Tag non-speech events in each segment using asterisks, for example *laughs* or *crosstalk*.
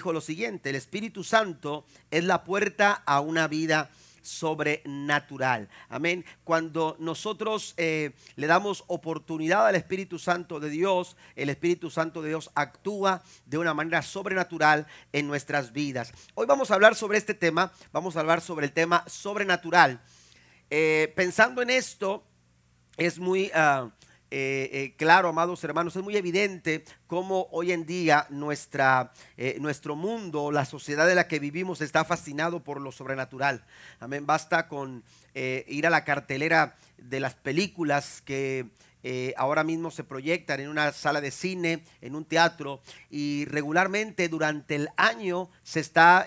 dijo lo siguiente, el Espíritu Santo es la puerta a una vida sobrenatural. Amén. Cuando nosotros eh, le damos oportunidad al Espíritu Santo de Dios, el Espíritu Santo de Dios actúa de una manera sobrenatural en nuestras vidas. Hoy vamos a hablar sobre este tema, vamos a hablar sobre el tema sobrenatural. Eh, pensando en esto, es muy... Ah, eh, eh, claro, amados hermanos, es muy evidente cómo hoy en día nuestra, eh, nuestro mundo, la sociedad en la que vivimos está fascinado por lo sobrenatural. Amén. Basta con ir a la cartelera de las películas que ahora mismo se proyectan en una sala de cine, en un teatro, y regularmente durante el año se está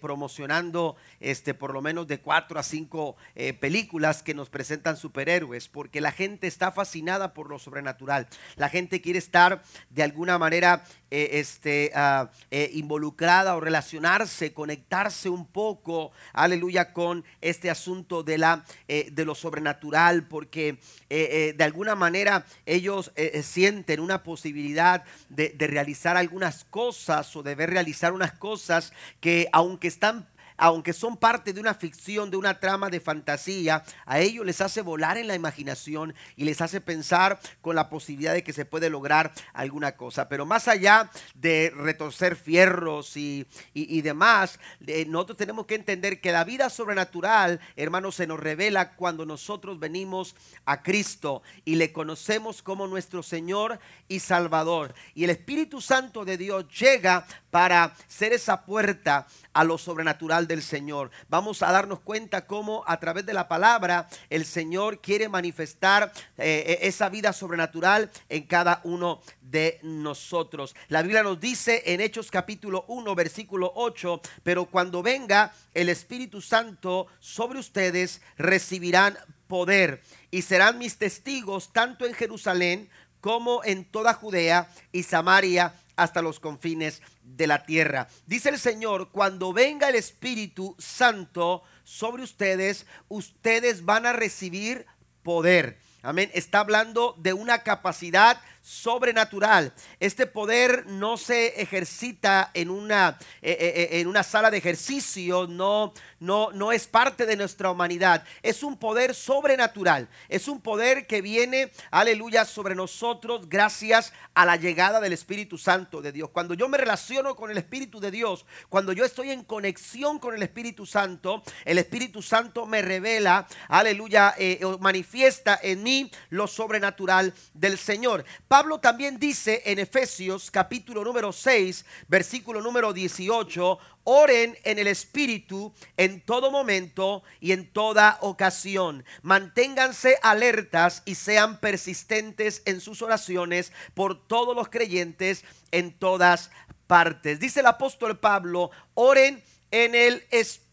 promocionando este, por lo menos de cuatro a cinco eh, películas que nos presentan superhéroes, porque la gente está fascinada por lo sobrenatural. La gente quiere estar de alguna manera este, ah, involucrada o relacionarse, conectarse un poco, aleluya, con este asunto de, la, de lo sobrenatural, porque de alguna manera ellos eh, eh, sienten una posibilidad de, de realizar algunas cosas o de ver realizar unas cosas que aunque están aunque son parte de una ficción, de una trama de fantasía, a ellos les hace volar en la imaginación y les hace pensar con la posibilidad de que se puede lograr alguna cosa. Pero más allá de retorcer fierros y, demás, eh, nosotros tenemos que entender que la vida sobrenatural, hermanos, se nos revela cuando nosotros venimos a Cristo y le conocemos como nuestro Señor y Salvador. Y el Espíritu Santo de Dios llega para ser esa puerta a lo sobrenatural del Señor. Vamos a darnos cuenta cómo a través de la palabra el Señor quiere manifestar eh, eh, esa vida sobrenatural en cada uno de nosotros. La Biblia nos dice en Hechos capítulo 1 versículo 8, pero cuando venga el Espíritu Santo sobre ustedes recibirán poder y serán mis testigos tanto en Jerusalén como en toda Judea y Samaria hasta los confines de la tierra. Dice el Señor, cuando venga el Espíritu Santo sobre ustedes, ustedes van a recibir poder. Amén. Está hablando de una capacidad sobrenatural. Este poder no se ejercita en una, eh, eh, eh, en una sala de ejercicio, no, no, no es parte de nuestra humanidad. Es un poder sobrenatural. Es un poder que viene, aleluya, sobre nosotros gracias a la llegada del Espíritu Santo de Dios. Cuando yo me relaciono con el Espíritu de Dios, cuando yo estoy en conexión con el Espíritu Santo, el Espíritu Santo me revela, aleluya, manifiesta en mí lo sobrenatural del Señor. Pablo también dice en Efesios capítulo número 6, versículo número 18, oren en el Espíritu en todo momento y en toda ocasión. Manténganse alertas y sean persistentes en sus oraciones por todos los creyentes en todas partes. Dice el apóstol Pablo, oren en el Espíritu.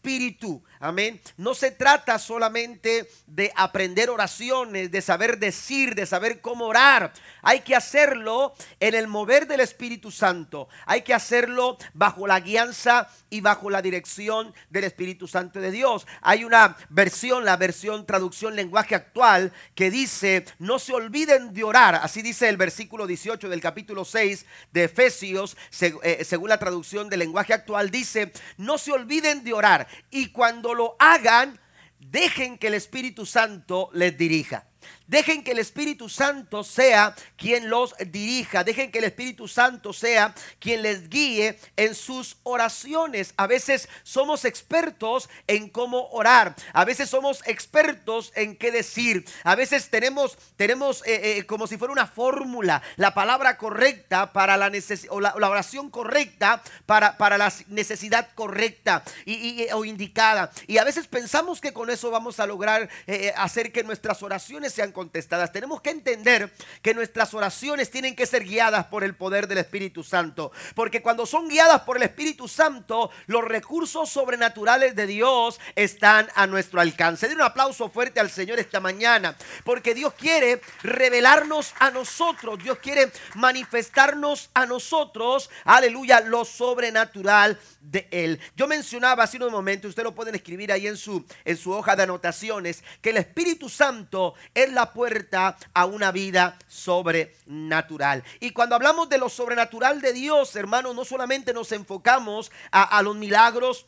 Amén. No se trata solamente de aprender oraciones, de saber decir, de saber cómo orar. Hay que hacerlo en el mover del Espíritu Santo. Hay que hacerlo bajo la guianza y bajo la dirección del Espíritu Santo de Dios. Hay una versión, la versión traducción lenguaje actual, que dice, no se olviden de orar. Así dice el versículo 18 del capítulo 6 de Efesios, eh, según la traducción del lenguaje actual, dice, no se olviden de orar. Y cuando lo hagan, dejen que el Espíritu Santo les dirija. Dejen que el Espíritu Santo sea quien los dirija. Dejen que el Espíritu Santo sea quien les guíe en sus oraciones. A veces somos expertos en cómo orar. A veces somos expertos en qué decir. A veces tenemos, tenemos eh, eh, como si fuera una fórmula, la palabra correcta para la, o la, oración correcta para, para, la necesidad correcta y, o indicada. Y a veces pensamos que con eso vamos a lograr eh, hacer que nuestras oraciones sean contestadas. Tenemos que entender que nuestras oraciones tienen que ser guiadas por el poder del Espíritu Santo. Porque cuando son guiadas por el Espíritu Santo, los recursos sobrenaturales de Dios están a nuestro alcance. Den un aplauso fuerte al Señor esta mañana. Porque Dios quiere revelarnos a nosotros. Dios quiere manifestarnos a nosotros. Aleluya, lo sobrenatural de Él. Yo mencionaba hace un momento, usted lo pueden escribir ahí en su, en su hoja de anotaciones, que el Espíritu Santo es la puerta a una vida sobrenatural. Y cuando hablamos de lo sobrenatural de Dios, hermanos, no solamente nos enfocamos a, a los milagros,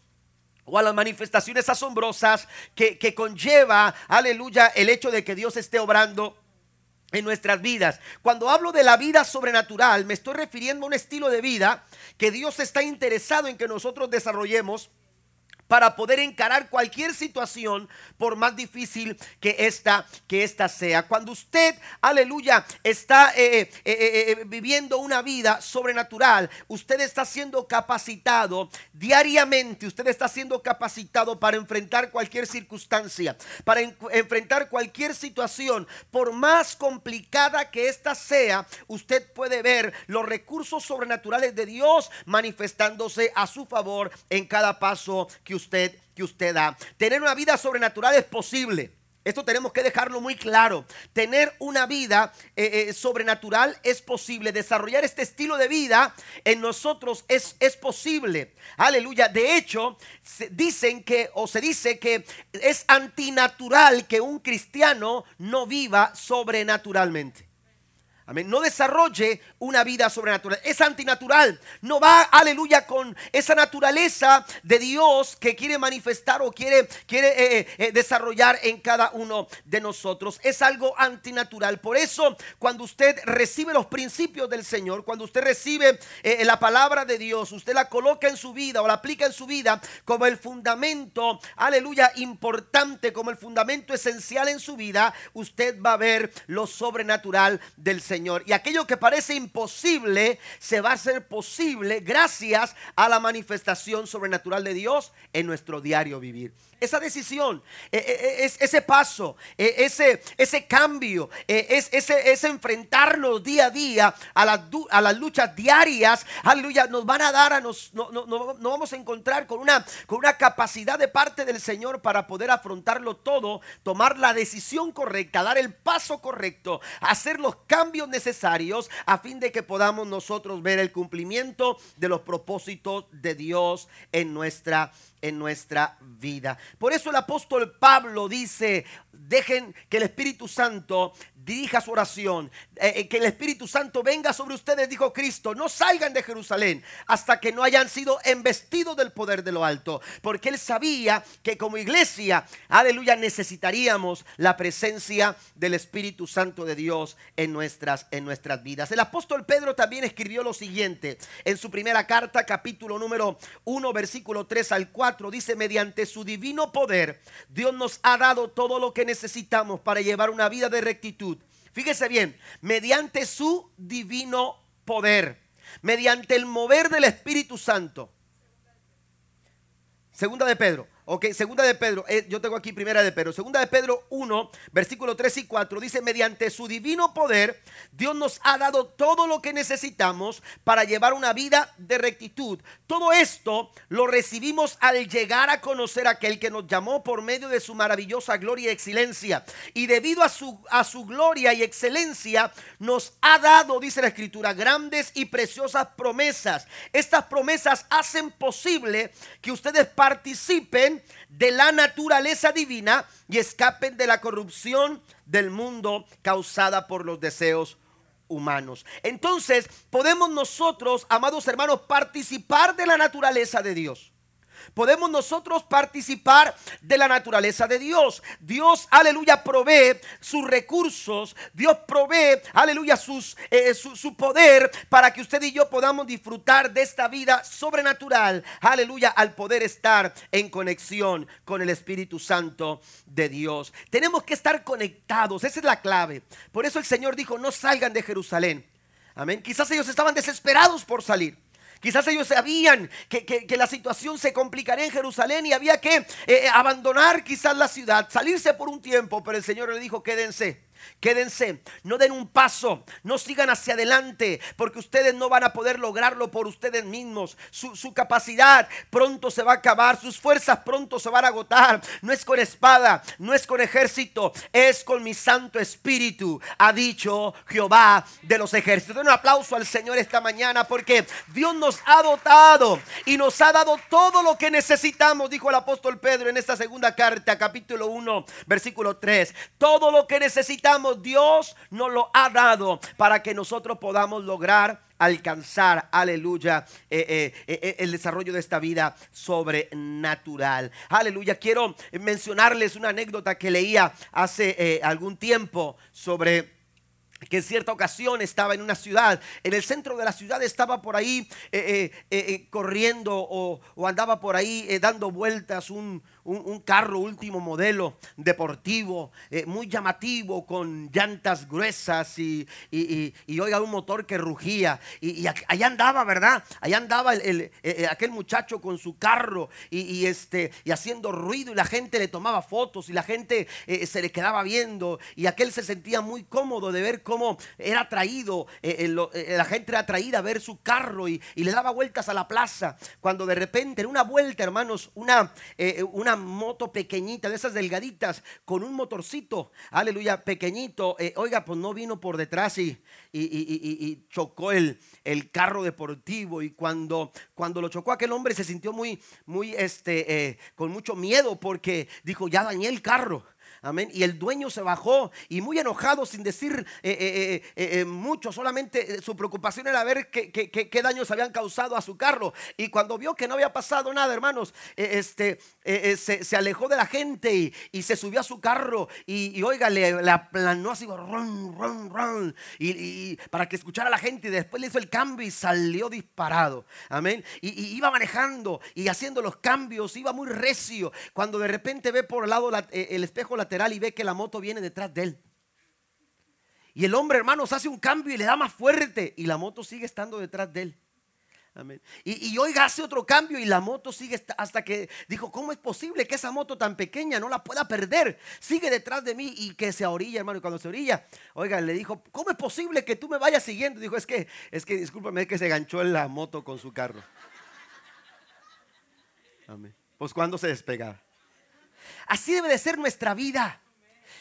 o a las manifestaciones asombrosas que, que, conlleva, aleluya, el hecho de que Dios esté obrando en nuestras vidas. Cuando hablo de la vida sobrenatural, me estoy refiriendo a un estilo de vida que Dios está interesado en que nosotros desarrollemos para poder encarar cualquier situación por más difícil que esta que esta sea. Cuando usted, aleluya, está eh, eh, eh, viviendo una vida sobrenatural, usted está siendo capacitado diariamente, usted está siendo capacitado para enfrentar cualquier circunstancia, para enfrentar cualquier situación, por más complicada que ésta sea, usted puede ver los recursos sobrenaturales de Dios manifestándose a su favor en cada paso que usted usted, que usted da. Tener una vida sobrenatural es posible. Esto tenemos que dejarlo muy claro. Tener una vida eh, eh, sobrenatural es posible. Desarrollar este estilo de vida en nosotros es, es posible. Aleluya. De hecho, se dicen que, o se dice que es antinatural que un cristiano no viva sobrenaturalmente. No desarrolle una vida sobrenatural. Es antinatural. No va, aleluya, con esa naturaleza de Dios que quiere manifestar o quiere, quiere eh, eh, eh, desarrollar en cada uno de nosotros. Es algo antinatural. Por eso, cuando usted recibe los principios del Señor, cuando usted recibe la palabra de Dios, usted la coloca en su vida o la aplica en su vida como el fundamento, aleluya, importante, como el fundamento esencial en su vida, usted va a ver lo sobrenatural del Señor. Y aquello que parece imposible se va a hacer posible gracias a la manifestación sobrenatural de Dios en nuestro diario vivir esa decisión, e, e, e, ese paso, ese, ese cambio, ese, ese enfrentarnos día a día a las, a las luchas diarias, aleluya, nos van a dar a nos, no, no, no, vamos a encontrar con una, con una capacidad de parte del Señor para poder afrontarlo todo, tomar la decisión correcta, dar el paso correcto, hacer los cambios necesarios a fin de que podamos nosotros ver el cumplimiento de los propósitos de Dios en nuestra en nuestra vida. Por eso el apóstol Pablo dice, dejen que el Espíritu Santo dirija su oración, eh, eh, que el Espíritu Santo venga sobre ustedes, dijo Cristo, no salgan de Jerusalén hasta que no hayan sido embestidos del poder de lo alto, porque él sabía que como iglesia, aleluya, necesitaríamos la presencia del Espíritu Santo de Dios en nuestras, en nuestras vidas. El apóstol Pedro también escribió lo siguiente en su primera carta, capítulo número 1, versículo 3 al 4, dice, mediante su divino poder, Dios nos ha dado todo lo que necesitamos para llevar una vida de rectitud Fíjese bien, mediante su divino poder, mediante el mover del Espíritu Santo. Segunda de Pedro. Ok, segunda de Pedro, eh, yo tengo aquí primera de Pedro. Segunda de Pedro 1, versículo 3 y 4, dice, mediante su divino poder, Dios nos ha dado todo lo que necesitamos para llevar una vida de rectitud. Todo esto lo recibimos al llegar a conocer a aquel que nos llamó por medio de su maravillosa gloria y excelencia. Y debido a su, a su gloria y excelencia, nos ha dado, dice la escritura, grandes y preciosas promesas. Estas promesas hacen posible que ustedes participen de la naturaleza divina y escapen de la corrupción del mundo causada por los deseos humanos. Entonces, podemos nosotros, amados hermanos, participar de la naturaleza de Dios podemos nosotros participar de la naturaleza de Dios. Dios, aleluya, provee sus recursos. Dios provee, aleluya, sus, eh, su, su, poder para que usted y yo podamos disfrutar de esta vida sobrenatural. Aleluya, al poder estar en conexión con el Espíritu Santo de Dios. Tenemos que estar conectados. Esa es la clave. Por eso el Señor dijo, no salgan de Jerusalén. Amén. Quizás ellos estaban desesperados por salir. Quizás ellos sabían que, la situación se complicaría en Jerusalén y había que eh, abandonar quizás la ciudad, salirse por un tiempo, pero el Señor le dijo, quédense. Quédense, no den un paso, no sigan hacia adelante, porque ustedes no van a poder lograrlo por ustedes mismos. Su, capacidad pronto se va a acabar, sus fuerzas pronto se van a agotar. No es con espada, no es con ejército, es con mi Santo Espíritu, ha dicho Jehová de los ejércitos. Den un aplauso al Señor esta mañana, porque Dios nos ha dotado y nos ha dado todo lo que necesitamos, dijo el apóstol Pedro en esta segunda carta, capítulo 1, versículo 3. Todo lo que necesitamos Dios nos lo ha dado para que nosotros podamos lograr alcanzar, aleluya, eh, eh, eh, el desarrollo de esta vida sobrenatural. Aleluya, quiero mencionarles una anécdota que leía hace algún tiempo sobre que en cierta ocasión estaba en una ciudad, en el centro de la ciudad estaba por ahí corriendo o, o, andaba por ahí dando vueltas un, un, carro último modelo deportivo, eh, muy llamativo, con llantas gruesas y, y, oiga, un motor que rugía. Y, allá andaba, ¿verdad? Allá andaba el, eh, eh, aquel muchacho con su carro y, este, y haciendo ruido y la gente le tomaba fotos y la gente se le quedaba viendo y aquel se sentía muy cómodo de ver cómo era traído, la gente era atraída a ver su carro y, le daba vueltas a la plaza. Cuando de repente en una vuelta, hermanos, una, una moto pequeñita, de esas delgaditas, con un motorcito, aleluya, pequeñito. Eh, oiga, pues no vino por detrás y, y, chocó el, el, carro deportivo. Y cuando, cuando lo chocó aquel hombre se sintió muy, muy, este, eh, con mucho miedo porque dijo, ya dañé el carro. Amén. Y el dueño se bajó y muy enojado, sin decir eh, eh, eh, mucho, solamente su preocupación era ver qué, daños habían causado a su carro. Y cuando vio que no había pasado nada, hermanos, este, se, alejó de la gente y, se subió a su carro. Y, oiga, le, aplanó así, ron, ron, ron, y, para que escuchara a la gente. Y después le hizo el cambio y salió disparado. Amén. Y, iba manejando y haciendo los cambios, iba muy recio. Cuando de repente ve por el lado el espejo lateral y ve que la moto viene detrás de él. Y el hombre, hermanos, hace un cambio y le da más fuerte y la moto sigue estando detrás de él. Amén. Y, y, oiga, hace otro cambio y la moto sigue hasta que dijo, ¿cómo es posible que esa moto tan pequeña no la pueda perder? Sigue detrás de mí y que se orilla, hermano. Y cuando se orilla, oiga, le dijo, ¿cómo es posible que tú me vayas siguiendo? Dijo, es que, es que, discúlpame, es que se ganchó en la moto con su carro. Amén. Pues cuando se despega. Así debe de ser nuestra vida.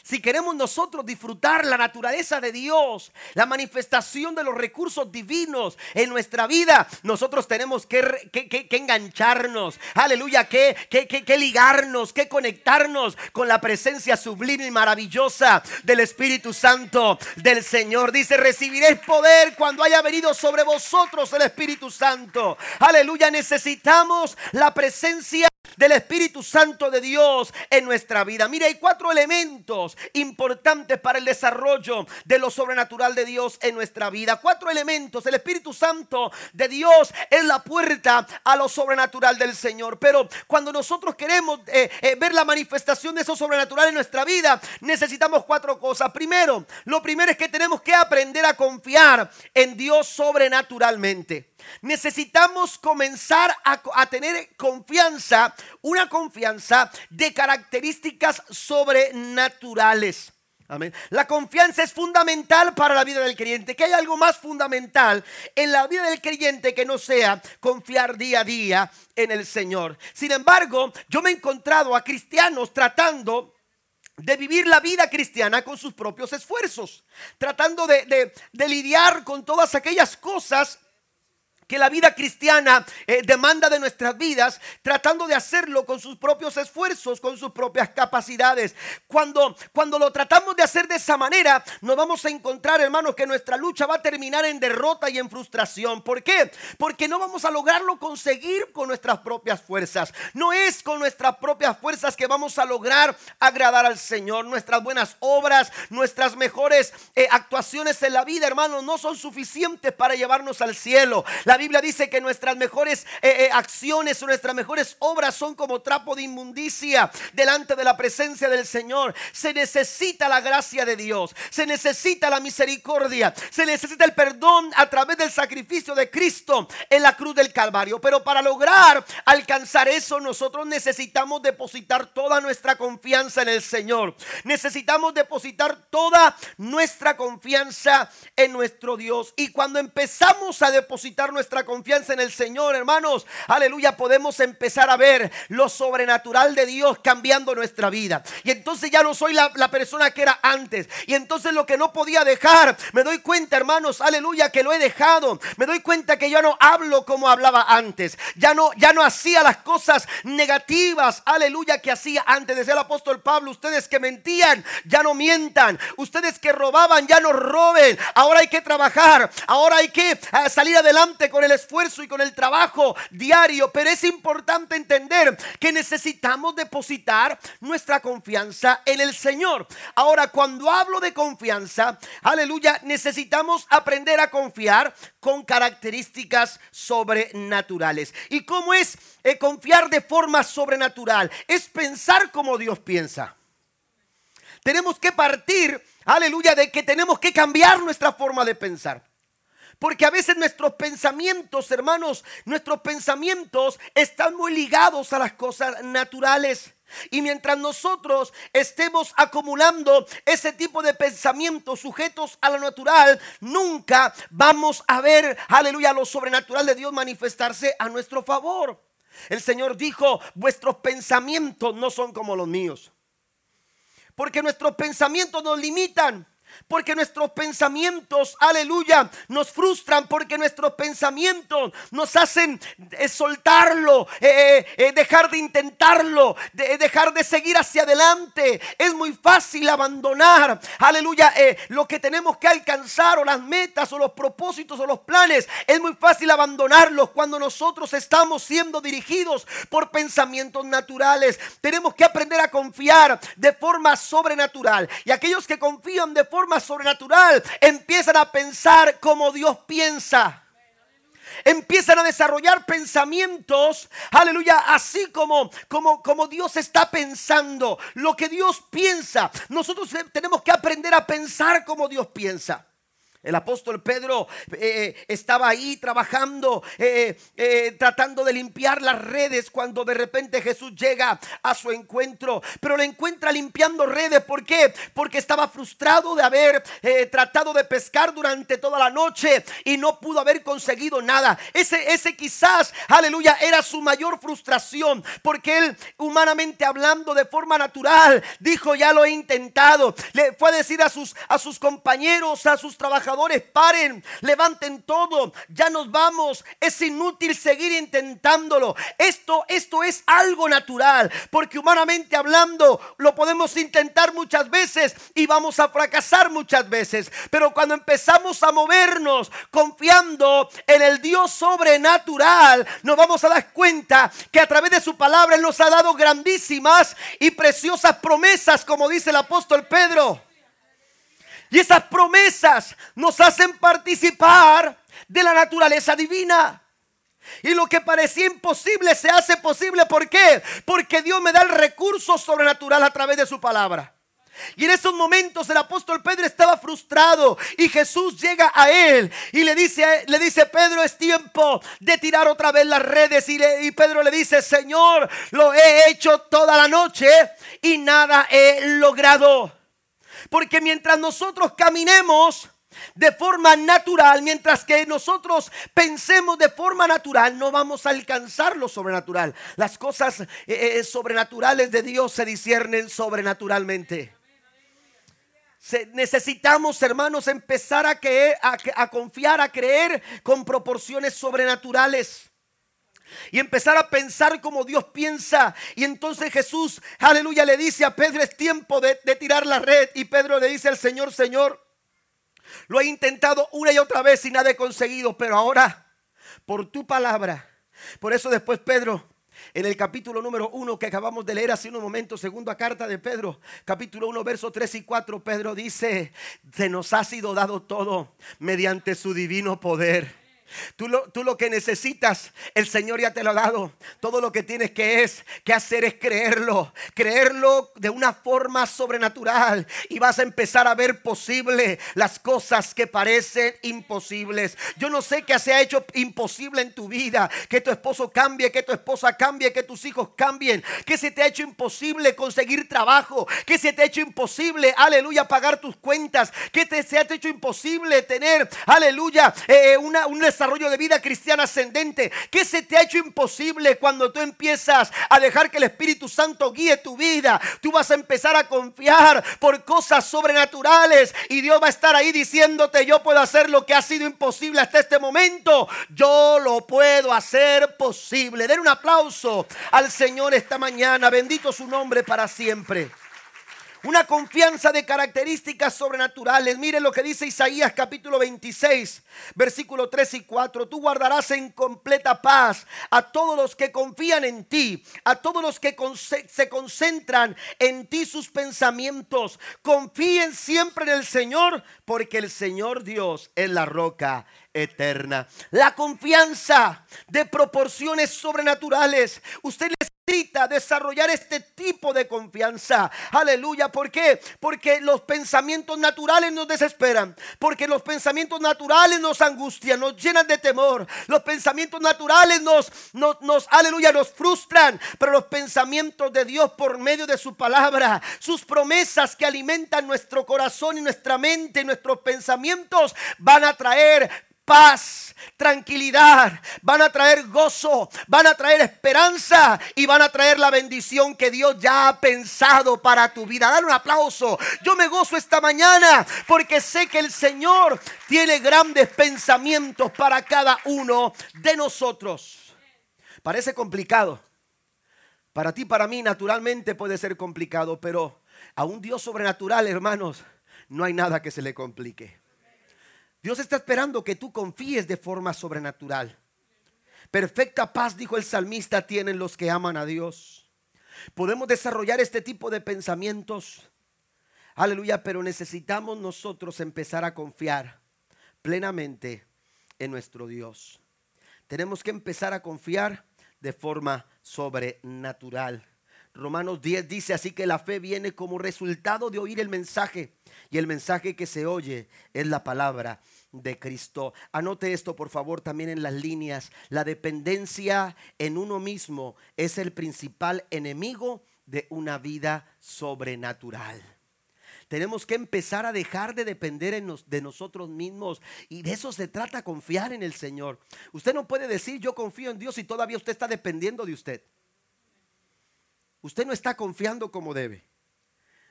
Si queremos nosotros disfrutar la naturaleza de Dios, la manifestación de los recursos divinos en nuestra vida, nosotros tenemos que, engancharnos, aleluya, que, que, ligarnos, que conectarnos con la presencia sublime y maravillosa del Espíritu Santo del Señor. Dice, recibiréis poder cuando haya venido sobre vosotros el Espíritu Santo. Aleluya, necesitamos la presencia del Espíritu Santo de Dios en nuestra vida. Mira, hay cuatro elementos importantes para el desarrollo de lo sobrenatural de Dios en nuestra vida. Cuatro elementos. El Espíritu Santo de Dios es la puerta a lo sobrenatural del Señor. Pero cuando nosotros queremos eh, eh, ver la manifestación de eso sobrenatural en nuestra vida, necesitamos cuatro cosas. Primero, lo primero es que tenemos que aprender a confiar en Dios sobrenaturalmente. Necesitamos comenzar a, tener confianza, una confianza de características sobrenaturales. Amén. La confianza es fundamental para la vida del creyente. Que hay algo más fundamental en la vida del creyente que no sea confiar día a día en el Señor. Sin embargo, yo me he encontrado a cristianos tratando de vivir la vida cristiana con sus propios esfuerzos, tratando de lidiar con todas aquellas cosas que la vida cristiana eh, demanda de nuestras vidas, tratando de hacerlo con sus propios esfuerzos, con sus propias capacidades. Cuando, cuando lo tratamos de hacer de esa manera, nos vamos a encontrar, hermanos, que nuestra lucha va a terminar en derrota y en frustración. ¿Por qué? Porque no vamos a lograrlo conseguir con nuestras propias fuerzas. No es con nuestras propias fuerzas que vamos a lograr agradar al Señor. Nuestras buenas obras, nuestras mejores eh, actuaciones en la vida, hermanos, no son suficientes para llevarnos al cielo. Biblia dice que nuestras mejores eh, eh, acciones nuestras mejores obras son como trapo de inmundicia delante de la presencia del Señor. Se necesita la gracia de Dios, se necesita la misericordia, se necesita el perdón a través del sacrificio de Cristo en la cruz del Calvario. Pero para lograr alcanzar eso, nosotros necesitamos depositar toda nuestra confianza en el Señor. Necesitamos depositar toda nuestra confianza en nuestro Dios. Y cuando empezamos a depositar nuestra confianza en el Señor, hermanos, aleluya, podemos empezar a ver lo sobrenatural de Dios cambiando nuestra vida. Y entonces ya no soy la, persona que era antes. Y entonces lo que no podía dejar, me doy cuenta, hermanos, aleluya, que lo he dejado. Me doy cuenta que ya no hablo como hablaba antes. Ya no, ya no hacía las cosas negativas, aleluya, que hacía antes. Decía el apóstol Pablo, ustedes que mentían, ya no mientan. Ustedes que robaban, ya no roben. Ahora hay que trabajar. Ahora hay que eh, salir adelante con el esfuerzo y con el trabajo diario. Pero es importante entender que necesitamos depositar nuestra confianza en el Señor. Ahora, cuando hablo de confianza, aleluya, necesitamos aprender a confiar con características sobrenaturales. ¿Y cómo es eh, confiar de forma sobrenatural? Es pensar como Dios piensa. Tenemos que partir, aleluya, de que tenemos que cambiar nuestra forma de pensar. Porque a veces nuestros pensamientos, hermanos, nuestros pensamientos están muy ligados a las cosas naturales. Y mientras nosotros estemos acumulando ese tipo de pensamientos sujetos a lo natural, nunca vamos a ver, aleluya, lo sobrenatural de Dios manifestarse a nuestro favor. El Señor dijo, vuestros pensamientos no son como los míos. Porque nuestros pensamientos nos limitan. Porque nuestros pensamientos, aleluya, nos frustran. Porque nuestros pensamientos nos hacen eh, soltarlo, eh, eh, dejar de intentarlo, dejar de seguir hacia adelante. Es muy fácil abandonar, aleluya, lo que tenemos que alcanzar o las metas o los propósitos o los planes. Es muy fácil abandonarlos cuando nosotros estamos siendo dirigidos por pensamientos naturales. Tenemos que aprender a confiar de forma sobrenatural. Y aquellos que confían de forma sobrenatural, empiezan a pensar como Dios piensa. Empiezan a desarrollar pensamientos, aleluya, así como, como, como Dios está pensando, lo que Dios piensa. Nosotros tenemos que aprender a pensar como Dios piensa. El apóstol Pedro eh, eh, estaba ahí trabajando, eh, tratando de limpiar las redes cuando de repente Jesús llega a su encuentro. Pero lo encuentra limpiando redes. ¿Por qué? Porque estaba frustrado de haber tratado de pescar durante toda la noche y no pudo haber conseguido nada. Ese, ese quizás, aleluya, era su mayor frustración. Porque él, humanamente hablando de forma natural, dijo, ya lo he intentado. Le fue a decir a sus, a sus compañeros, a sus trabajadores paren, levanten todo, ya nos vamos. Es inútil seguir intentándolo. Esto, esto es algo natural, porque humanamente hablando lo podemos intentar muchas veces y vamos a fracasar muchas veces. Pero cuando empezamos a movernos confiando en el Dios sobrenatural, nos vamos a dar cuenta que a través de su palabra Él nos ha dado grandísimas y preciosas promesas, como dice el apóstol Pedro. Y esas promesas nos hacen participar de la naturaleza divina. Y lo que parecía imposible se hace posible. ¿Por qué? Porque Dios me da el recurso sobrenatural a través de su palabra. Y en esos momentos el apóstol Pedro estaba frustrado y Jesús llega a él y le dice, le dice Pedro es tiempo de tirar otra vez las redes y, y Pedro le dice, Señor, lo he hecho toda la noche y nada he logrado. Porque mientras nosotros caminemos de forma natural, mientras que nosotros pensemos de forma natural, no vamos a alcanzar lo sobrenatural. Las cosas eh, eh, sobrenaturales de Dios se disciernen sobrenaturalmente. necesitamos, hermanos, empezar a, a confiar, a creer con proporciones sobrenaturales y empezar a pensar como Dios piensa. Y entonces Jesús, aleluya, le dice a Pedro, es tiempo de, tirar la red. Y Pedro le dice al Señor, Señor, lo he intentado una y otra vez y nada he conseguido, pero ahora, por tu palabra. Por eso después Pedro en el capítulo número 1 que acabamos de leer hace unos momentos, segunda carta de Pedro, capítulo 1, versos 3 y 4, Pedro dice, se nos ha sido dado todo mediante su divino poder Tú lo, tú lo, que necesitas, el Señor ya te lo ha dado. Todo lo que tienes que es que hacer es creerlo, creerlo de una forma sobrenatural. Y vas a empezar a ver posible las cosas que parecen imposibles. Yo no sé qué se ha hecho imposible en tu vida, que tu esposo cambie, que tu esposa cambie, que tus hijos cambien, que se te ha hecho imposible conseguir trabajo, que se te ha hecho imposible, aleluya, pagar tus cuentas, que te se ha hecho imposible tener, aleluya, eh, una, un de vida cristiana ascendente. ¿Qué se te ha hecho imposible cuando tú empiezas a dejar que el Espíritu Santo guíe tu vida? Tú vas a empezar a confiar por cosas sobrenaturales y Dios va a estar ahí diciéndote, yo puedo hacer lo que ha sido imposible hasta este momento. Yo lo puedo hacer posible. Den un aplauso al Señor esta mañana. Bendito su nombre para siempre. Una confianza de características sobrenaturales. Mire lo que dice Isaías capítulo 26, versículo 3 y 4. Tú guardarás en completa paz a todos los que confían en ti, a todos los que se concentran en ti sus pensamientos. Confíen siempre en el Señor, porque el Señor Dios es la roca eterna. La confianza de proporciones sobrenaturales. Usted necesita desarrollar este tipo de confianza. Aleluya. ¿Por qué? Porque los pensamientos naturales nos desesperan. Porque los pensamientos naturales nos angustian, nos llenan de temor. Los pensamientos naturales nos, aleluya, nos frustran. Pero los pensamientos de Dios por medio de su palabra, sus promesas que alimentan nuestro corazón y nuestra mente, nuestros pensamientos, van a traer paz, tranquilidad, van a traer gozo, van a traer esperanza y van a traer la bendición que Dios ya ha pensado para tu vida. Dale un aplauso. Yo me gozo esta mañana porque sé que el Señor tiene grandes pensamientos para cada uno de nosotros. Parece complicado. Para ti, para mí, naturalmente puede ser complicado, pero a un Dios sobrenatural, hermanos, no hay nada que se le complique. Dios está esperando que tú confíes de forma sobrenatural. Perfecta paz, dijo el salmista, tienen los que aman a Dios. Podemos desarrollar este tipo de pensamientos. Aleluya, pero necesitamos nosotros empezar a confiar plenamente en nuestro Dios. Tenemos que empezar a confiar de forma sobrenatural. Romanos 10 dice así que la fe viene como resultado de oír el mensaje y el mensaje que se oye es la palabra de Cristo. Anote esto por favor también en las líneas. La dependencia en uno mismo es el principal enemigo de una vida sobrenatural. Tenemos que empezar a dejar de depender de nosotros mismos. Y de eso se trata, confiar en el Señor. Usted no puede decir yo confío en Dios y todavía usted está dependiendo de usted. Usted no está confiando como debe.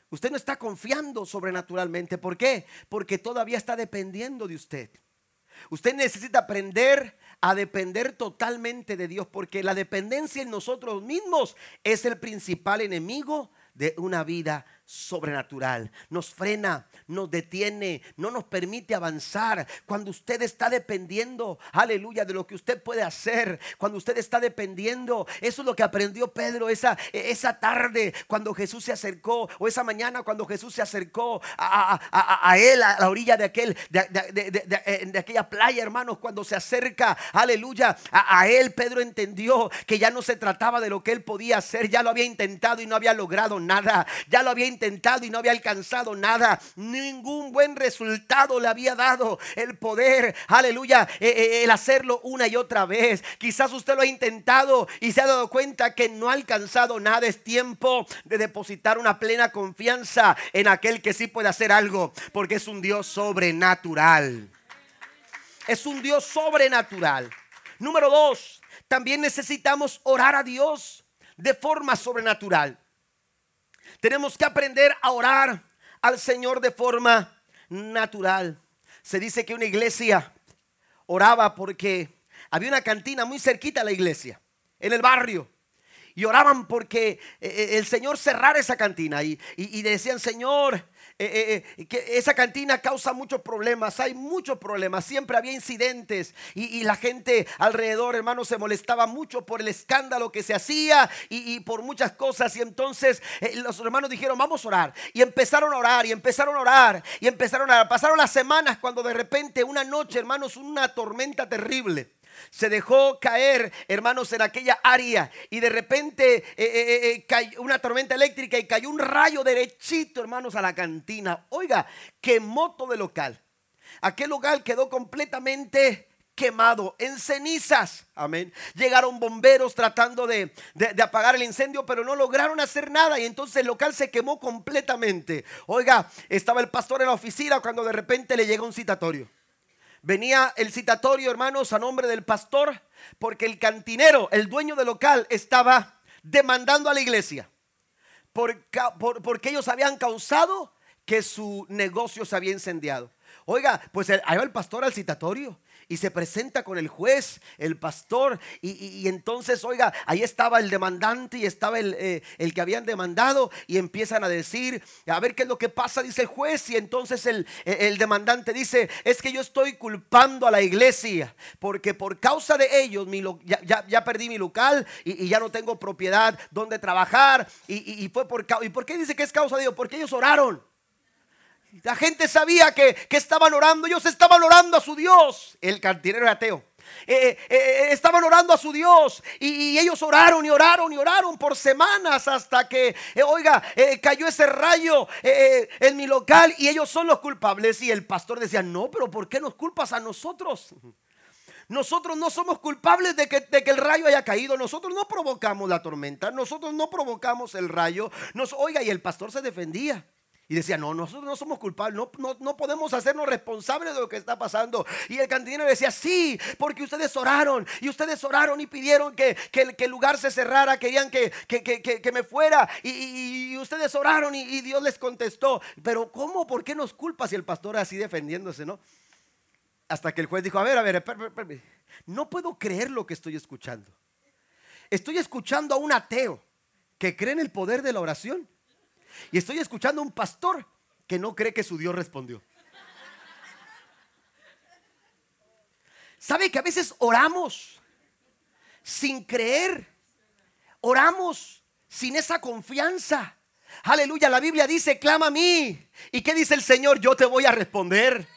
Usted no está confiando sobrenaturalmente. ¿Por qué? Porque todavía está dependiendo de usted. Usted necesita aprender a depender totalmente de Dios porque la dependencia en nosotros mismos es el principal enemigo de una vida sobrenatural. Nos frena, nos detiene, no nos permite avanzar. Cuando usted está dependiendo, aleluya, de lo que usted puede hacer. Cuando usted está dependiendo, eso es lo que aprendió Pedro esa, esa tarde cuando Jesús se acercó, o esa mañana cuando Jesús se acercó a, él, a la orilla de, aquel, de, aquella playa, hermanos, cuando se acerca, aleluya, a él, Pedro entendió que ya no se trataba de lo que él podía hacer, ya lo había intentado y no había logrado nada, ya lo había intentado intentado y no había alcanzado nada. Ningún buen resultado le había dado el poder, aleluya, eh, eh, el hacerlo una y otra vez. Quizás usted lo ha intentado y se ha dado cuenta que no ha alcanzado nada. Es tiempo de depositar una plena confianza en aquel que sí puede hacer algo, porque es un Dios sobrenatural. Es un Dios sobrenatural. Número dos, también necesitamos orar a Dios de forma sobrenatural. Tenemos que aprender a orar al Señor de forma natural. Se dice que una iglesia oraba porque había una cantina muy cerquita a la iglesia, en el barrio. Y oraban porque eh, eh, el Señor cerrara esa cantina. Y, decían, Señor, eh, eh, que esa cantina causa muchos problemas, hay muchos problemas, siempre había incidentes y, la gente alrededor, hermanos, se molestaba mucho por el escándalo que se hacía y, por muchas cosas. Y entonces los hermanos dijeron, vamos a orar. Y empezaron a orar y empezaron a orar y empezaron a orar. Pasaron las semanas cuando de repente una noche, hermanos, una tormenta terrible se dejó caer, hermanos, en aquella área y de repente eh, eh, eh, cayó una tormenta eléctrica y cayó un rayo derechito, hermanos, a la cantina. Oiga, quemó todo el local. Aquel local quedó completamente quemado en cenizas. Amén. Llegaron bomberos tratando de, de, apagar el incendio, pero no lograron hacer nada y entonces el local se quemó completamente. Oiga, estaba el pastor en la oficina cuando de repente le llega un citatorio. Venía el citatorio, hermanos, a nombre del pastor, porque el cantinero, el dueño del local, estaba demandando a la iglesia. porque ellos habían causado que su negocio se había incendiado. Oiga, pues ahí va el pastor al citatorio y se presenta con el juez, el pastor, y, entonces, oiga, ahí estaba el demandante y estaba el, eh, el, que habían demandado y empiezan a decir, a ver qué es lo que pasa, dice el juez, y entonces el, el demandante dice, es que yo estoy culpando a la iglesia, porque por causa de ellos mi ya, ya, perdí mi local y, ya no tengo propiedad donde trabajar, y, y fue por ¿Y por qué dice que es causa de ellos? Porque ellos oraron. La gente sabía que, estaban orando, ellos estaban orando a su Dios. El cantinero era ateo. Eh, eh, eh, estaban orando a su Dios y, ellos oraron y oraron y oraron por semanas hasta que, oiga, cayó ese rayo en mi local y ellos son los culpables. Y el pastor decía, no, pero ¿por qué nos culpas a nosotros? Nosotros no somos culpables de que, de que, el rayo haya caído. Nosotros no provocamos la tormenta. Nosotros no provocamos el rayo. Nos, oiga, y el pastor se defendía. Y decía, no, nosotros no somos culpables, no, no, podemos hacernos responsables de lo que está pasando. Y el cantinero decía, sí, porque ustedes oraron, y ustedes oraron y pidieron que, el lugar se cerrara, querían que, que, me fuera, y, ustedes oraron y, Dios les contestó. Pero ¿cómo? ¿Por qué nos culpas? Y el pastor así defendiéndose, ¿no? Hasta que el juez dijo, a ver, a ver, no puedo creer lo que estoy escuchando. Estoy escuchando a un ateo que cree en el poder de la oración y estoy escuchando a un pastor que no cree que su Dios respondió. ¿Sabe que a veces oramos sin creer? Oramos sin esa confianza. Aleluya, la Biblia dice, clama a mí. ¿Y qué dice el Señor? Yo te voy a responder.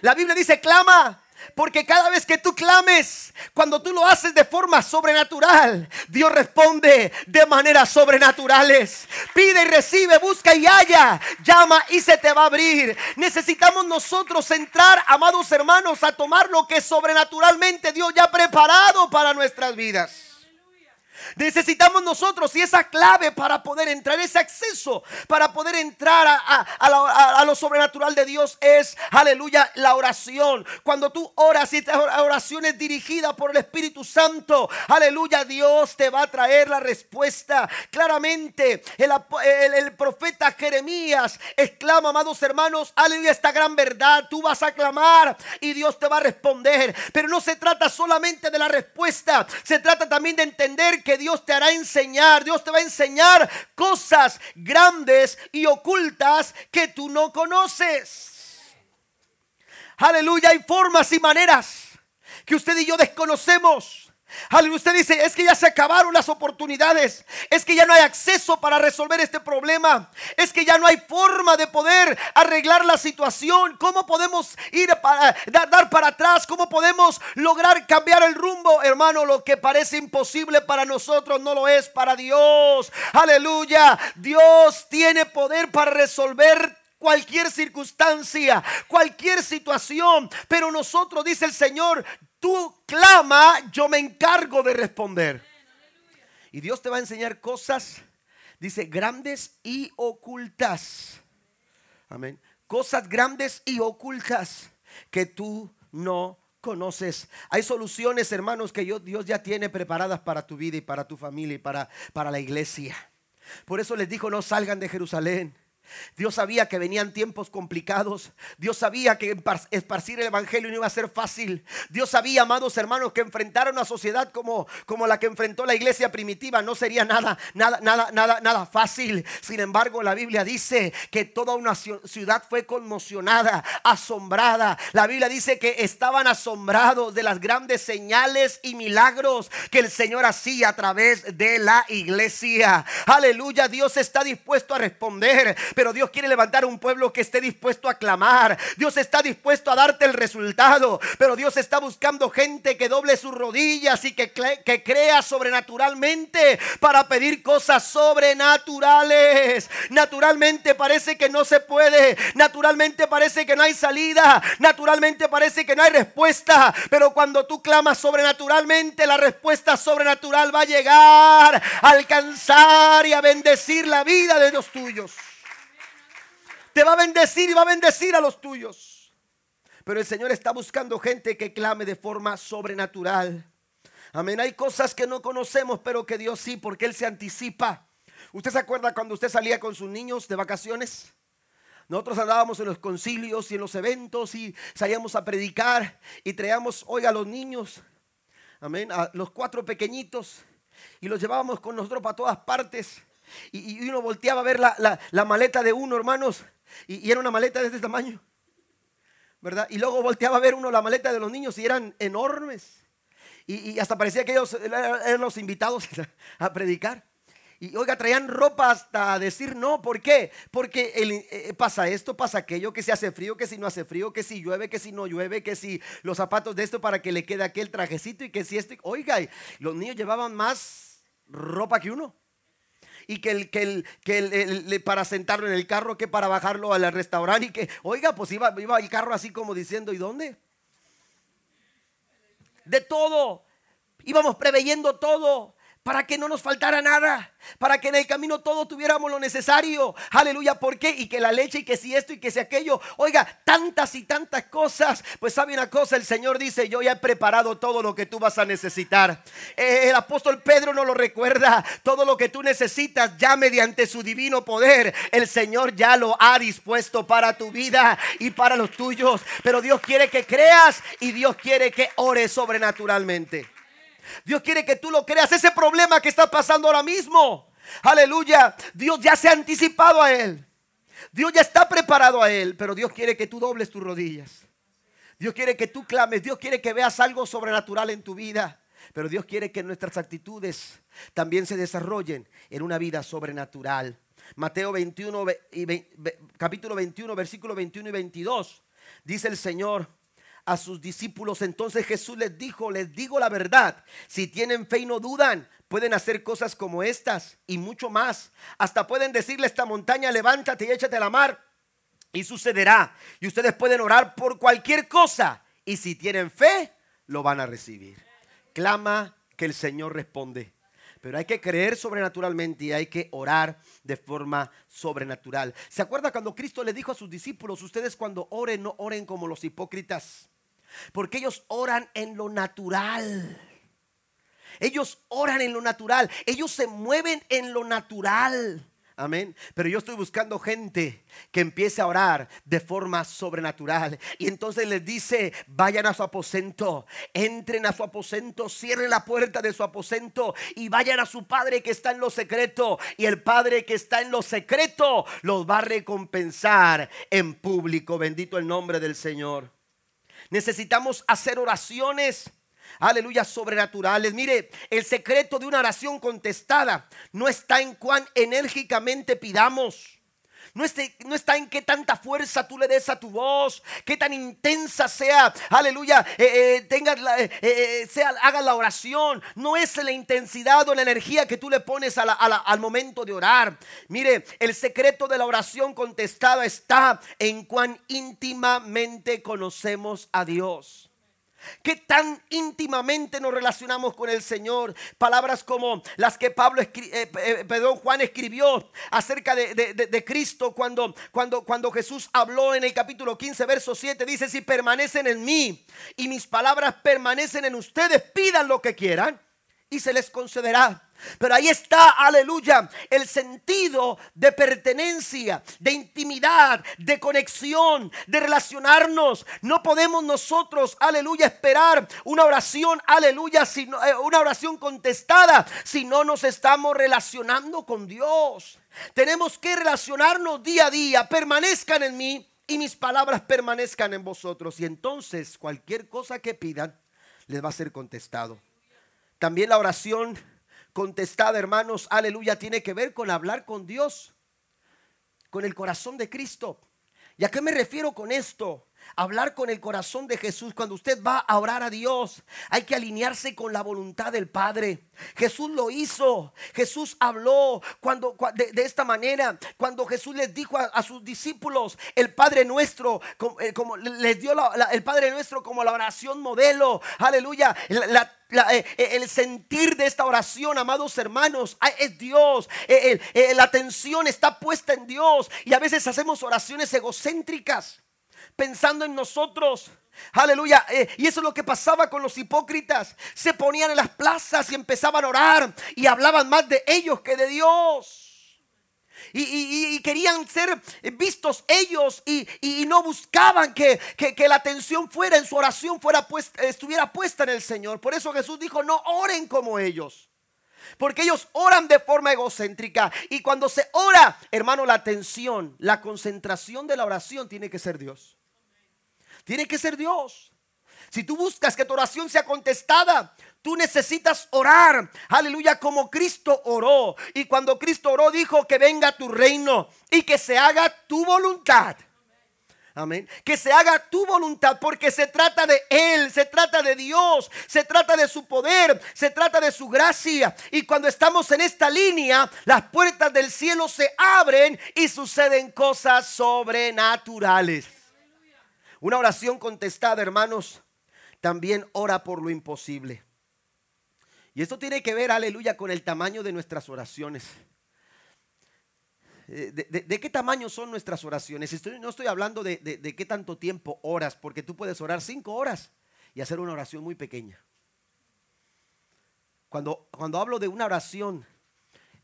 La Biblia dice, clama porque cada vez que tú clames, cuando tú lo haces de forma sobrenatural, Dios responde de maneras sobrenaturales. Pide y recibe, busca y halla, llama y se te va a abrir. Necesitamos nosotros entrar, amados hermanos, a tomar lo que sobrenaturalmente Dios ya ha preparado para nuestras vidas. Necesitamos nosotros y esa clave para poder entrar, ese acceso para poder entrar a, lo sobrenatural de Dios es, aleluya, la oración. Cuando tú oras y esta oración es dirigida por el Espíritu Santo, aleluya, Dios te va a traer la respuesta. Claramente, el, el profeta Jeremías exclama, amados hermanos, aleluya, esta gran verdad. Tú vas a clamar y Dios te va a responder. Pero no se trata solamente de la respuesta, se trata también de entender que Dios te hará enseñar, Dios te va a enseñar cosas grandes y ocultas que tú no conoces. Aleluya, hay formas y maneras que usted y yo desconocemos usted dice, es que ya se acabaron las oportunidades, es que ya no hay acceso para resolver este problema, es que ya no hay forma de poder arreglar la situación, ¿cómo podemos ir para dar, dar para atrás? ¿Cómo podemos lograr cambiar el rumbo? Hermano, lo que parece imposible para nosotros no lo es para Dios. Aleluya, Dios tiene poder para resolver cualquier circunstancia, cualquier situación. Pero nosotros, dice el Señor, tú clama, yo me encargo de responder. Y Dios te va a enseñar cosas, dice, grandes y ocultas. Amén. Cosas grandes y ocultas que tú no conoces. Hay soluciones, hermanos, que Dios ya tiene preparadas para tu vida y para tu familia y para, para la iglesia. Por eso les dijo, no salgan de Jerusalén Dios sabía que venían tiempos complicados. Dios sabía que esparcir el evangelio no iba a ser fácil. Dios sabía, amados hermanos, que enfrentar a una sociedad como, como la que enfrentó la iglesia primitiva no sería nada, nada, nada, nada, nada fácil. Sin embargo, la Biblia dice que toda una ciudad fue conmocionada, asombrada. La Biblia dice que estaban asombrados de las grandes señales y milagros que el Señor hacía a través de la iglesia. Aleluya, Dios está dispuesto a responder. Pero Dios quiere levantar un pueblo que esté dispuesto a clamar. Dios está dispuesto a darte el resultado. Pero Dios está buscando gente que doble sus rodillas y que, que crea sobrenaturalmente para pedir cosas sobrenaturales. Naturalmente parece que no se puede. Naturalmente parece que no hay salida. Naturalmente parece que no hay respuesta. Pero cuando tú clamas sobrenaturalmente, la respuesta sobrenatural va a llegar a alcanzar y a bendecir la vida de los tuyos te va a bendecir y va a bendecir a los tuyos. Pero el Señor está buscando gente que clame de forma sobrenatural. Amén. Hay cosas que no conocemos, pero que Dios sí, porque Él se anticipa. ¿Usted se acuerda cuando usted salía con sus niños de vacaciones? Nosotros andábamos en los concilios y en los eventos y salíamos a predicar y traíamos, oiga, a los niños, amén, a los cuatro pequeñitos y los llevábamos con nosotros para todas partes. Y, uno volteaba a ver la, la maleta de uno, hermanos, y, era una maleta de este tamaño. ¿Verdad? Y luego volteaba a ver uno la maleta de los niños y eran enormes. Y, hasta parecía que ellos eran los invitados *laughs* a predicar. Y oiga, traían ropa hasta decir no. ¿Por qué? Porque eh, pasa esto, pasa aquello, que si hace frío, que si no hace frío, que si llueve, que si no llueve, que si los zapatos de esto para que le quede aquel trajecito y que si esto. Oiga, los niños llevaban más ropa que uno y que el, que el, que el, para sentarlo en el carro, que para bajarlo al restaurante y que, oiga, pues iba, iba el carro así como diciendo, ¿y dónde? De todo. Íbamos preveyendo todo para que no nos faltara nada, para que en el camino todo tuviéramos lo necesario. Aleluya, ¿por qué? Y que la leche y que si esto y que si aquello. Oiga, tantas y tantas cosas. Pues sabe una cosa, el Señor dice, yo ya he preparado todo lo que tú vas a necesitar. Eh, el apóstol Pedro nos lo recuerda, todo lo que tú necesitas ya mediante su divino poder, el Señor ya lo ha dispuesto para tu vida y para los tuyos. Pero Dios quiere que creas y Dios quiere que ores sobrenaturalmente. Dios quiere que tú lo creas. Ese problema que está pasando ahora mismo. Aleluya. Dios ya se ha anticipado a él. Dios ya está preparado a él. Pero Dios quiere que tú dobles tus rodillas. Dios quiere que tú clames. Dios quiere que veas algo sobrenatural en tu vida. Pero Dios quiere que nuestras actitudes también se desarrollen en una vida sobrenatural. Mateo 21, capítulo 21, versículo 21 y 22. Dice el Señor a sus discípulos. Entonces Jesús les dijo, les digo la verdad, si tienen fe y no dudan, pueden hacer cosas como estas y mucho más. Hasta pueden decirle a esta montaña, levántate y échate a la mar y sucederá. Y ustedes pueden orar por cualquier cosa y si tienen fe, lo van a recibir. Clama que el Señor responde. Pero hay que creer sobrenaturalmente y hay que orar de forma sobrenatural. ¿Se acuerda cuando Cristo le dijo a sus discípulos, ustedes cuando oren no oren como los hipócritas? Porque ellos oran en lo natural. Ellos oran en lo natural. Ellos se mueven en lo natural. Amén. Pero yo estoy buscando gente que empiece a orar de forma sobrenatural. Y entonces les dice, vayan a su aposento, entren a su aposento, cierren la puerta de su aposento y vayan a su Padre que está en lo secreto. Y el Padre que está en lo secreto los va a recompensar en público. Bendito el nombre del Señor. Necesitamos hacer oraciones. Aleluya, sobrenaturales. Mire, el secreto de una oración contestada no está en cuán enérgicamente pidamos. No, está en qué tanta fuerza tú le des a tu voz, qué tan intensa sea, aleluya, eh, eh, tengas eh, sea, haga la oración. No es la intensidad o la energía que tú le pones al momento de orar. Mire, el secreto de la oración contestada está en cuán íntimamente conocemos a Dios. ¿Qué tan íntimamente nos relacionamos con el Señor? Palabras como las que Pablo, eh, eh, perdón, Juan escribió acerca de, Cristo cuando, cuando, cuando Jesús habló en el capítulo 15, verso 7. Dice, si permanecen en mí y mis palabras permanecen en ustedes, pidan lo que quieran y se les concederá. Pero ahí está, aleluya, el sentido de pertenencia, de intimidad, de conexión, de relacionarnos. No podemos nosotros, aleluya, esperar una oración, aleluya, sino, eh, una oración contestada si no nos estamos relacionando con Dios. Tenemos que relacionarnos día a día, permanezcan en mí y mis palabras permanezcan en vosotros. Y entonces cualquier cosa que pidan les va a ser contestado. También la oración contestada, hermanos, aleluya, tiene que ver con hablar con Dios, con el corazón de Cristo. ¿Y a qué me refiero con esto? Hablar con el corazón de Jesús. Cuando usted va a orar a Dios, hay que alinearse con la voluntad del Padre. Jesús lo hizo. Jesús habló cuando de, esta manera. Cuando Jesús les dijo a, sus discípulos, el Padre nuestro, eh, como, les dio el Padre nuestro como la oración modelo. Aleluya. Eh, eh, el sentir de esta oración, amados hermanos, es Dios. la atención está puesta en Dios. Y a veces hacemos oraciones egocéntricas pensando en nosotros. Aleluya. Eh, y eso es lo que pasaba con los hipócritas. Se ponían en las plazas y empezaban a orar y hablaban más de ellos que de Dios. Y, querían ser vistos ellos y, no buscaban que, la atención fuera en su oración fuera puesta, estuviera puesta en el Señor. Por eso Jesús dijo, no oren como ellos. Porque ellos oran de forma egocéntrica. Y cuando se ora, hermano, la atención, la concentración de la oración tiene que ser Dios. Tiene que ser Dios. Si tú buscas que tu oración sea contestada, tú necesitas orar. Aleluya, como Cristo oró. Y cuando Cristo oró, dijo que venga tu reino y que se haga tu voluntad. Amén. Que se haga tu voluntad porque se trata de Él, se trata de Dios, se trata de su poder, se trata de su gracia. Y cuando estamos en esta línea, las puertas del cielo se abren y suceden cosas sobrenaturales. Una oración contestada, hermanos, también ora por lo imposible. Y esto tiene que ver, aleluya, con el tamaño de nuestras oraciones. Eh, ¿De, qué tamaño son nuestras oraciones? no estoy hablando de, qué tanto tiempo oras, porque tú puedes orar cinco horas y hacer una oración muy pequeña. Cuando, cuando hablo de una oración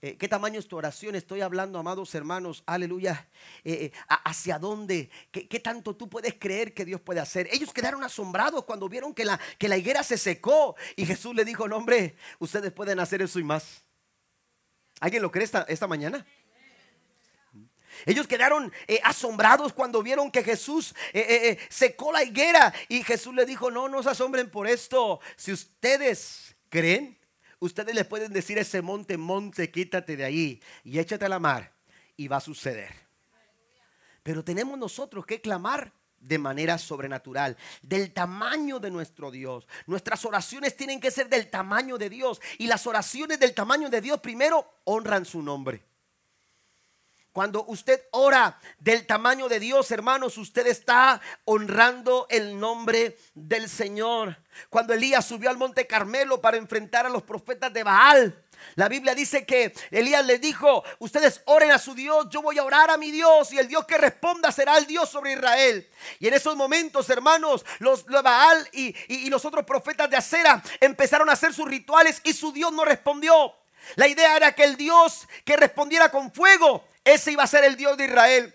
eh, ¿Qué tamaño es tu oración? Estoy hablando, amados hermanos, aleluya. Eh, eh, ¿Hacia dónde? ¿Qué, tanto tú puedes creer que Dios puede hacer? Ellos quedaron asombrados cuando vieron que la, que la higuera se secó. Y Jesús le dijo, no hombre, ustedes pueden hacer eso y más. ¿Alguien lo cree esta, esta mañana? Ellos quedaron asombrados cuando vieron que Jesús secó la higuera. Y Jesús le dijo, no, no se asombren por esto. Si ustedes creen, ustedes le pueden decir ese monte, monte, quítate de ahí y échate a la mar y va a suceder. Pero tenemos nosotros que clamar de manera sobrenatural, del tamaño de nuestro Dios. Nuestras oraciones tienen que ser del tamaño de Dios y las oraciones del tamaño de Dios primero honran su nombre. Cuando usted ora del tamaño de Dios, hermanos, usted está honrando el nombre del Señor. Cuando Elías subió al monte Carmelo para enfrentar a los profetas de Baal, la Biblia dice que Elías le dijo, ustedes oren a su Dios, yo voy a orar a mi Dios y el Dios que responda será el Dios sobre Israel. Y en esos momentos, hermanos, los Baal y, y los otros profetas de Acera empezaron a hacer sus rituales y su Dios no respondió. La idea era que el Dios que respondiera con fuego ese iba a ser el Dios de Israel.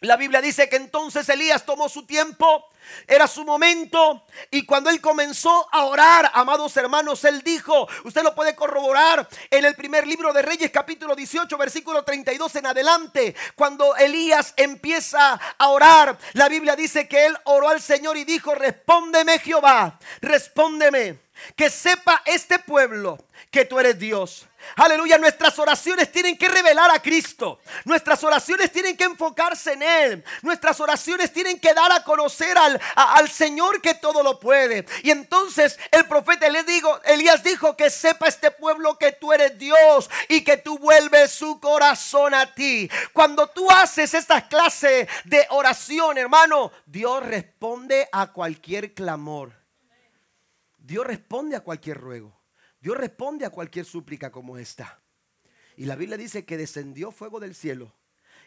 La Biblia dice que entonces Elías tomó su tiempo, era su momento, y cuando él comenzó a orar, amados hermanos, él dijo, usted lo puede corroborar en el primer libro de Reyes capítulo 18, versículo 32 en adelante, cuando Elías empieza a orar, la Biblia dice que él oró al Señor y dijo, respóndeme Jehová, respóndeme, que sepa este pueblo que tú eres Dios Aleluya, nuestras oraciones tienen que revelar a Cristo. Nuestras oraciones tienen que enfocarse en Él. Nuestras oraciones tienen que dar a conocer al, al Señor que todo lo puede. Y entonces el profeta le digo, Elías dijo que sepa este pueblo que tú eres Dios y que tú vuelves su corazón a ti. Cuando tú haces esta clase de oración, hermano, Dios responde a cualquier clamor. Dios responde a cualquier ruego. Dios responde a cualquier súplica como esta. Y la Biblia dice que descendió fuego del cielo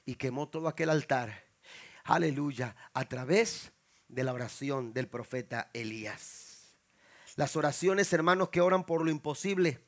y quemó todo aquel altar. Aleluya, a través de la oración del profeta Elías. Las oraciones, hermanos, que oran por lo imposible,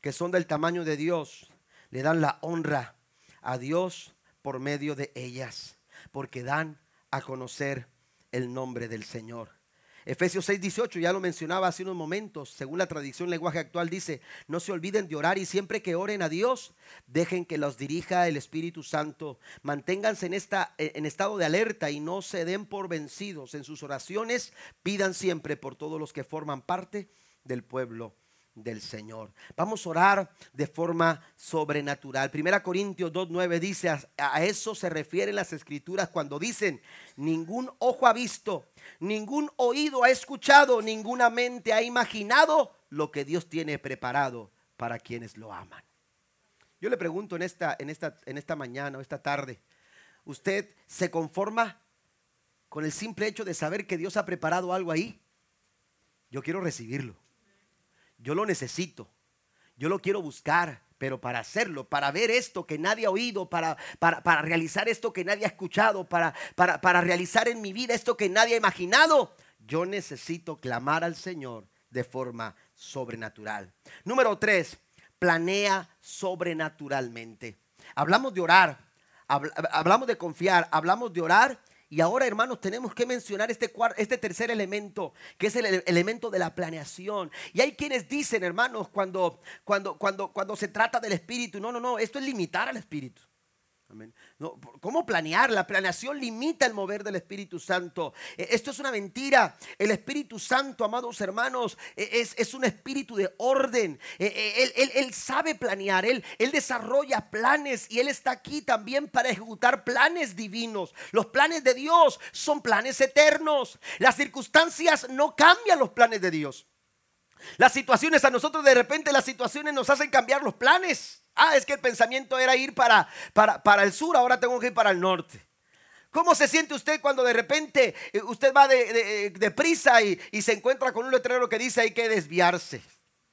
que son del tamaño de Dios le dan la honra a Dios por medio de ellas, porque dan a conocer el nombre del Señor. Efesios 6:18, ya lo mencionaba hace unos momentos, según la tradición lenguaje actual dice, no se olviden de orar y siempre que oren a Dios, dejen que los dirija el Espíritu Santo. Manténganse en, esta, en estado de alerta y no se den por vencidos. En sus oraciones pidan siempre por todos los que forman parte del pueblo del Señor. Vamos a orar de forma sobrenatural. Primera Corintios 2.9 dice, a, eso se refieren las escrituras cuando dicen, ningún ojo ha visto, ningún oído ha escuchado, ninguna mente ha imaginado lo que Dios tiene preparado para quienes lo aman. Yo le pregunto en esta, en esta, en esta mañana o esta tarde, ¿usted se conforma con el simple hecho de saber que Dios ha preparado algo ahí? Yo quiero recibirlo. Yo lo necesito. Yo lo quiero buscar, pero para hacerlo, para ver esto que nadie ha oído, para, para, para realizar esto que nadie ha escuchado, para, para, para realizar en mi vida esto que nadie ha imaginado, yo necesito clamar al Señor de forma sobrenatural. Número tres, planea sobrenaturalmente. Hablamos de orar, hablamos de confiar, hablamos de orar y ahora, hermanos, tenemos que mencionar este, este tercer elemento, que es el elemento de la planeación. Y hay quienes dicen, hermanos, cuando, cuando, cuando, cuando se trata del espíritu, no, no, no, esto es limitar al espíritu. ¿Cómo planear? La planeación limita el mover del Espíritu Santo. E, esto es una mentira. El Espíritu Santo, amados hermanos, e, es, es un espíritu de orden. E, él, él, él sabe planear, él, él, desarrolla planes y Él está aquí también para ejecutar planes divinos. Los planes de Dios son planes eternos. Las circunstancias no cambian los planes de Dios. Las situaciones a nosotros de repente las situaciones nos hacen cambiar los planes. Ah, es que el pensamiento era ir para, para, para el sur, ahora tengo que ir para el norte. ¿Cómo se siente usted cuando de repente eh, usted va de, de, prisa y, y, se encuentra con un letrero que dice hay que desviarse?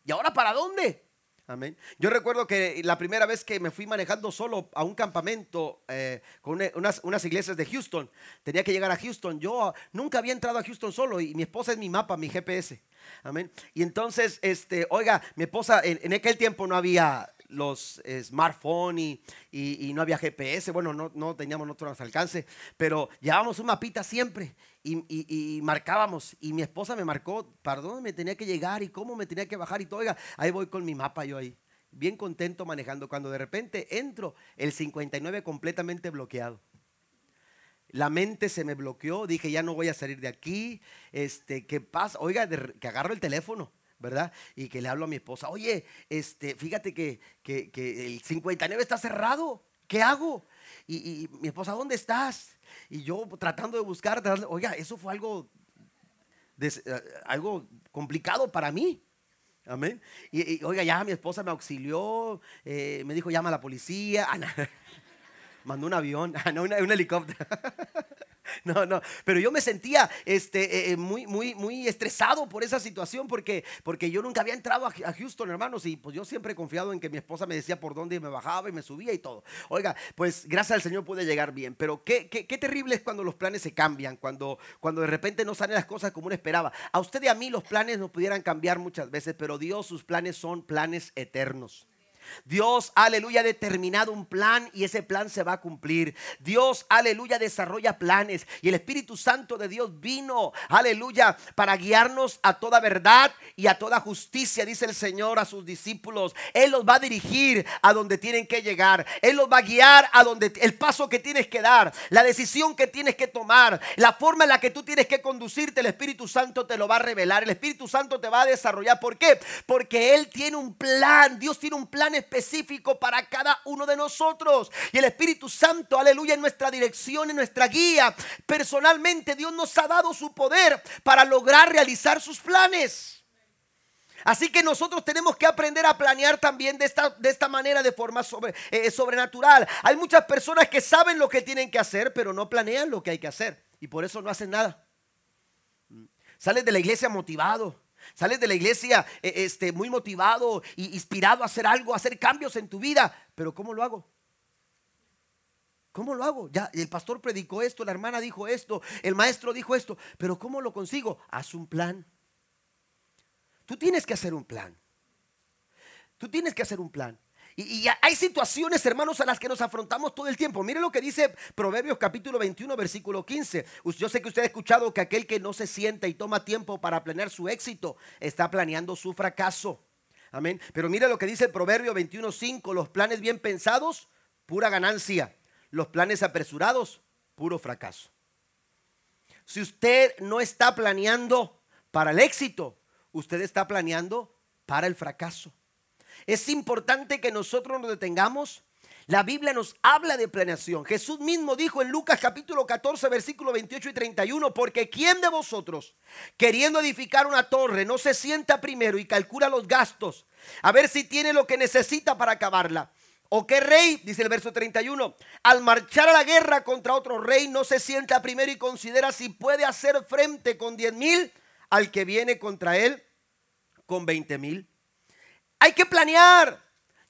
¿Y ahora para dónde? Amén. Yo recuerdo que la primera vez que me fui manejando solo a un campamento eh, con unas, unas, iglesias de Houston, tenía que llegar a Houston. Yo nunca había entrado a Houston solo y mi esposa es mi mapa, mi GPS. Amén. Y entonces, este, oiga, mi esposa, en aquel tiempo no había los smartphones y, no había GPS, bueno, no, teníamos nuestro alcance, pero llevábamos un mapita siempre y, y, marcábamos. Y mi esposa me marcó para dónde me tenía que llegar y cómo me tenía que bajar y todo. Oiga, ahí voy con mi mapa yo ahí, bien contento manejando. Cuando de repente entro, el 59 completamente bloqueado. La mente se me bloqueó, dije, ya no voy a salir de aquí. Este, ¿qué pasa? Oiga, que agarro el teléfono ¿verdad? Y que le hablo a mi esposa, oye, este, fíjate que, el 59 está cerrado, ¿qué hago? Y, mi esposa, ¿dónde estás? Y yo tratando de buscar, oiga, eso fue algo, eh, algo complicado para mí. Amén. Y, oiga, ya mi esposa me auxilió, eh, me dijo, llama a la policía. *laughs* mandó un avión, *laughs* no, un helicóptero. *laughs* *laughs* No, no, pero yo me sentía este, eh, muy, muy, muy estresado por esa situación porque, porque yo nunca había entrado a, Houston, hermanos, y pues yo siempre he confiado en que mi esposa me decía por dónde me bajaba y me subía y todo. Oiga, pues gracias al Señor pude llegar bien, pero qué, qué, qué terrible es cuando los planes se cambian, cuando, cuando de repente no salen las cosas como uno esperaba. A usted y a mí los planes no pudieran cambiar muchas veces, pero Dios, sus planes son planes eternos. Dios, aleluya, ha determinado un plan y ese plan se va a cumplir. Dios, aleluya, desarrolla planes y el Espíritu Santo de Dios vino, aleluya, para guiarnos a toda verdad y a toda justicia, dice el Señor a sus discípulos. Él los va a dirigir a donde tienen que llegar. Él los va a guiar a donde el paso que tienes que dar, la decisión que tienes que tomar, la forma en la que tú tienes que conducirte. El Espíritu Santo te lo va a revelar. El Espíritu Santo te va a desarrollar. ¿Por qué? Porque Él tiene un plan. Dios tiene un plan específico para cada uno de nosotros. Y el Espíritu Santo, aleluya, en nuestra dirección, en nuestra guía. Personalmente Dios nos ha dado su poder para lograr realizar sus planes. Así que nosotros tenemos que aprender a planear también de esta, de esta manera, de forma sobre, eh, sobrenatural. Hay muchas personas que saben lo que tienen que hacer, pero no planean lo que hay que hacer. Y por eso no hacen nada. Sales de la iglesia motivado. Sales de la iglesia eh, este, muy motivado inspirado a hacer algo, a hacer cambios en tu vida. Pero ¿cómo lo hago? ¿Cómo lo hago? Ya el pastor predicó esto, la hermana dijo esto, el maestro dijo esto, pero ¿cómo lo consigo? Haz un plan. Tú tienes que hacer un plan. Tú tienes que hacer un plan. Y, hay situaciones, hermanos, a las que nos afrontamos todo el tiempo. Mire lo que dice Proverbios capítulo 21, versículo 15. Yo sé que usted ha escuchado que aquel que no se sienta y toma tiempo para planear su éxito, está planeando su fracaso. Amén. Pero mire lo que dice el Proverbio 21, 5. Los planes bien pensados, pura ganancia. Los planes apresurados, puro fracaso. Si usted no está planeando para el éxito, usted está planeando para el fracaso. Es importante que nosotros nos detengamos. La Biblia nos habla de planeación. Jesús mismo dijo en Lucas capítulo 14, versículo 28 y 31, porque ¿quién de vosotros, queriendo edificar una torre, no se sienta primero y calcula los gastos, a ver si tiene lo que necesita para acabarla? ¿O qué rey, dice el verso 31, al marchar a la guerra contra otro rey, no se sienta primero y considera si puede hacer frente con 10 mil al que viene contra él con 20 mil? Hay que planear.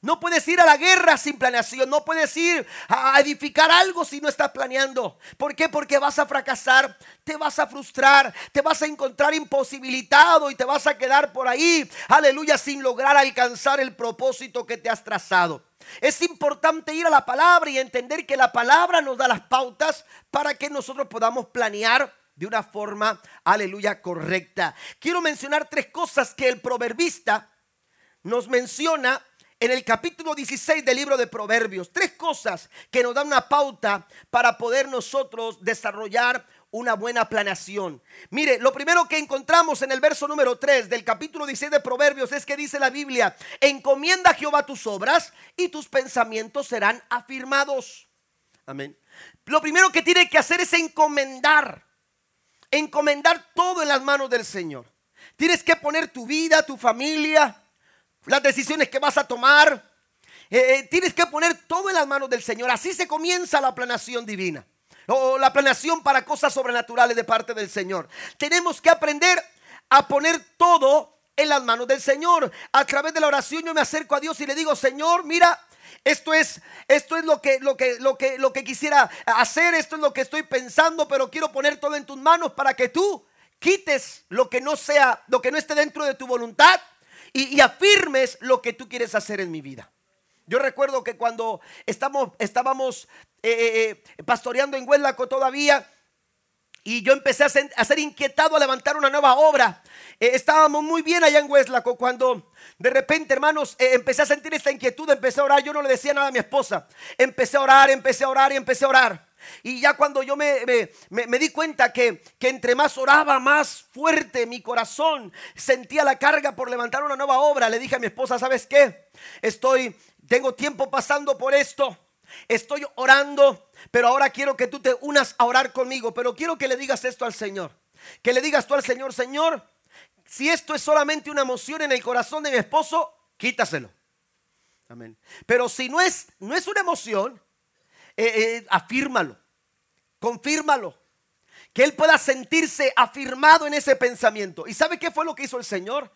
No puedes ir a la guerra sin planeación. No puedes ir a edificar algo si no estás planeando. ¿Por qué? Porque vas a fracasar, te vas a frustrar, te vas a encontrar imposibilitado y te vas a quedar por ahí, aleluya, sin lograr alcanzar el propósito que te has trazado. Es importante ir a la palabra y entender que la palabra nos da las pautas para que nosotros podamos planear de una forma, aleluya, correcta. Quiero mencionar tres cosas que el proverbista nos menciona en el capítulo 16 del libro de Proverbios. Tres cosas que nos dan una pauta para poder nosotros desarrollar una buena planeación. Mire, lo primero que encontramos en el verso número 3 del capítulo 16 de Proverbios es que dice la Biblia, encomienda a Jehová tus obras y tus pensamientos serán afirmados. Amén. Lo primero que tiene que hacer es encomendar, encomendar todo en las manos del Señor. Tienes que poner tu vida, tu familia, las decisiones que vas a tomar. Eh, eh, tienes que poner todo en las manos del Señor. Así se comienza la planeación divina. O la planeación para cosas sobrenaturales de parte del Señor. Tenemos que aprender a poner todo en las manos del Señor. A través de la oración yo me acerco a Dios y le digo, Señor, mira, esto es, esto es lo, que, lo, que, lo, que, lo que quisiera hacer, esto es lo que estoy pensando, pero quiero poner todo en tus manos para que tú quites lo que no sea, lo que no esté dentro de tu voluntad y, afirmes lo que tú quieres hacer en mi vida. Yo recuerdo que cuando estábamos eh, eh, eh, pastoreando en Huelaco todavía, y yo empecé a ser, inquietado a levantar una nueva obra. estábamos muy bien allá en Hueslaco cuando de repente, hermanos, empecé a sentir esta inquietud, empecé a orar. Yo no le decía nada a mi esposa. Empecé a orar, empecé a orar y empecé a orar. Y ya cuando yo me, me, di cuenta que, que, entre más oraba, más fuerte mi corazón sentía la carga por levantar una nueva obra, le dije a mi esposa, ¿sabes qué? Estoy, tengo tiempo pasando por esto. Estoy orando, pero ahora quiero que tú te unas a orar conmigo. Pero quiero que le digas esto al Señor. Que le digas tú al Señor, Señor, si esto es solamente una emoción en el corazón de mi esposo, quítaselo. Amén. Pero si no es, no es una emoción, eh, eh, afírmalo, confírmalo. Que él pueda sentirse afirmado en ese pensamiento. ¿Y sabe qué fue lo que hizo el Señor?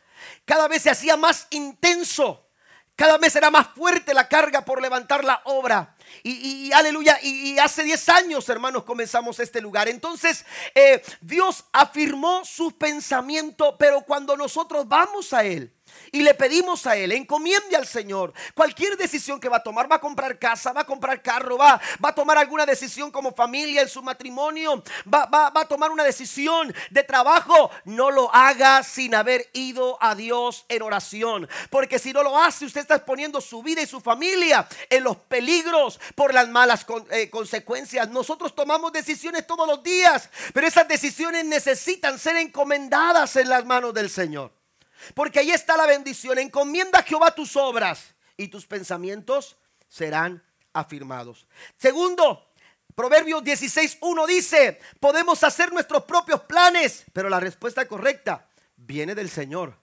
Cada vez se hacía más intenso. Cada vez era más fuerte la carga por levantar la obra. Y, aleluya, y, hace 10 años, hermanos, comenzamos este lugar. Entonces, eh, Dios afirmó su pensamiento, pero cuando nosotros vamos a Él, y le pedimos a Él, encomiende al Señor cualquier decisión que va a tomar, va a comprar casa, va a comprar carro, va, va a tomar alguna decisión como familia en su matrimonio, va, va, va a tomar una decisión de trabajo, no lo haga sin haber ido a Dios en oración, porque si no lo hace, usted está exponiendo su vida y su familia en los peligros por las malas eh, consecuencias. Nosotros tomamos decisiones todos los días, pero esas decisiones necesitan ser encomendadas en las manos del Señor. Porque ahí está la bendición. Encomienda a Jehová tus obras y tus pensamientos serán afirmados. Segundo, Proverbios 16.1 dice, podemos hacer nuestros propios planes, pero la respuesta correcta viene del Señor.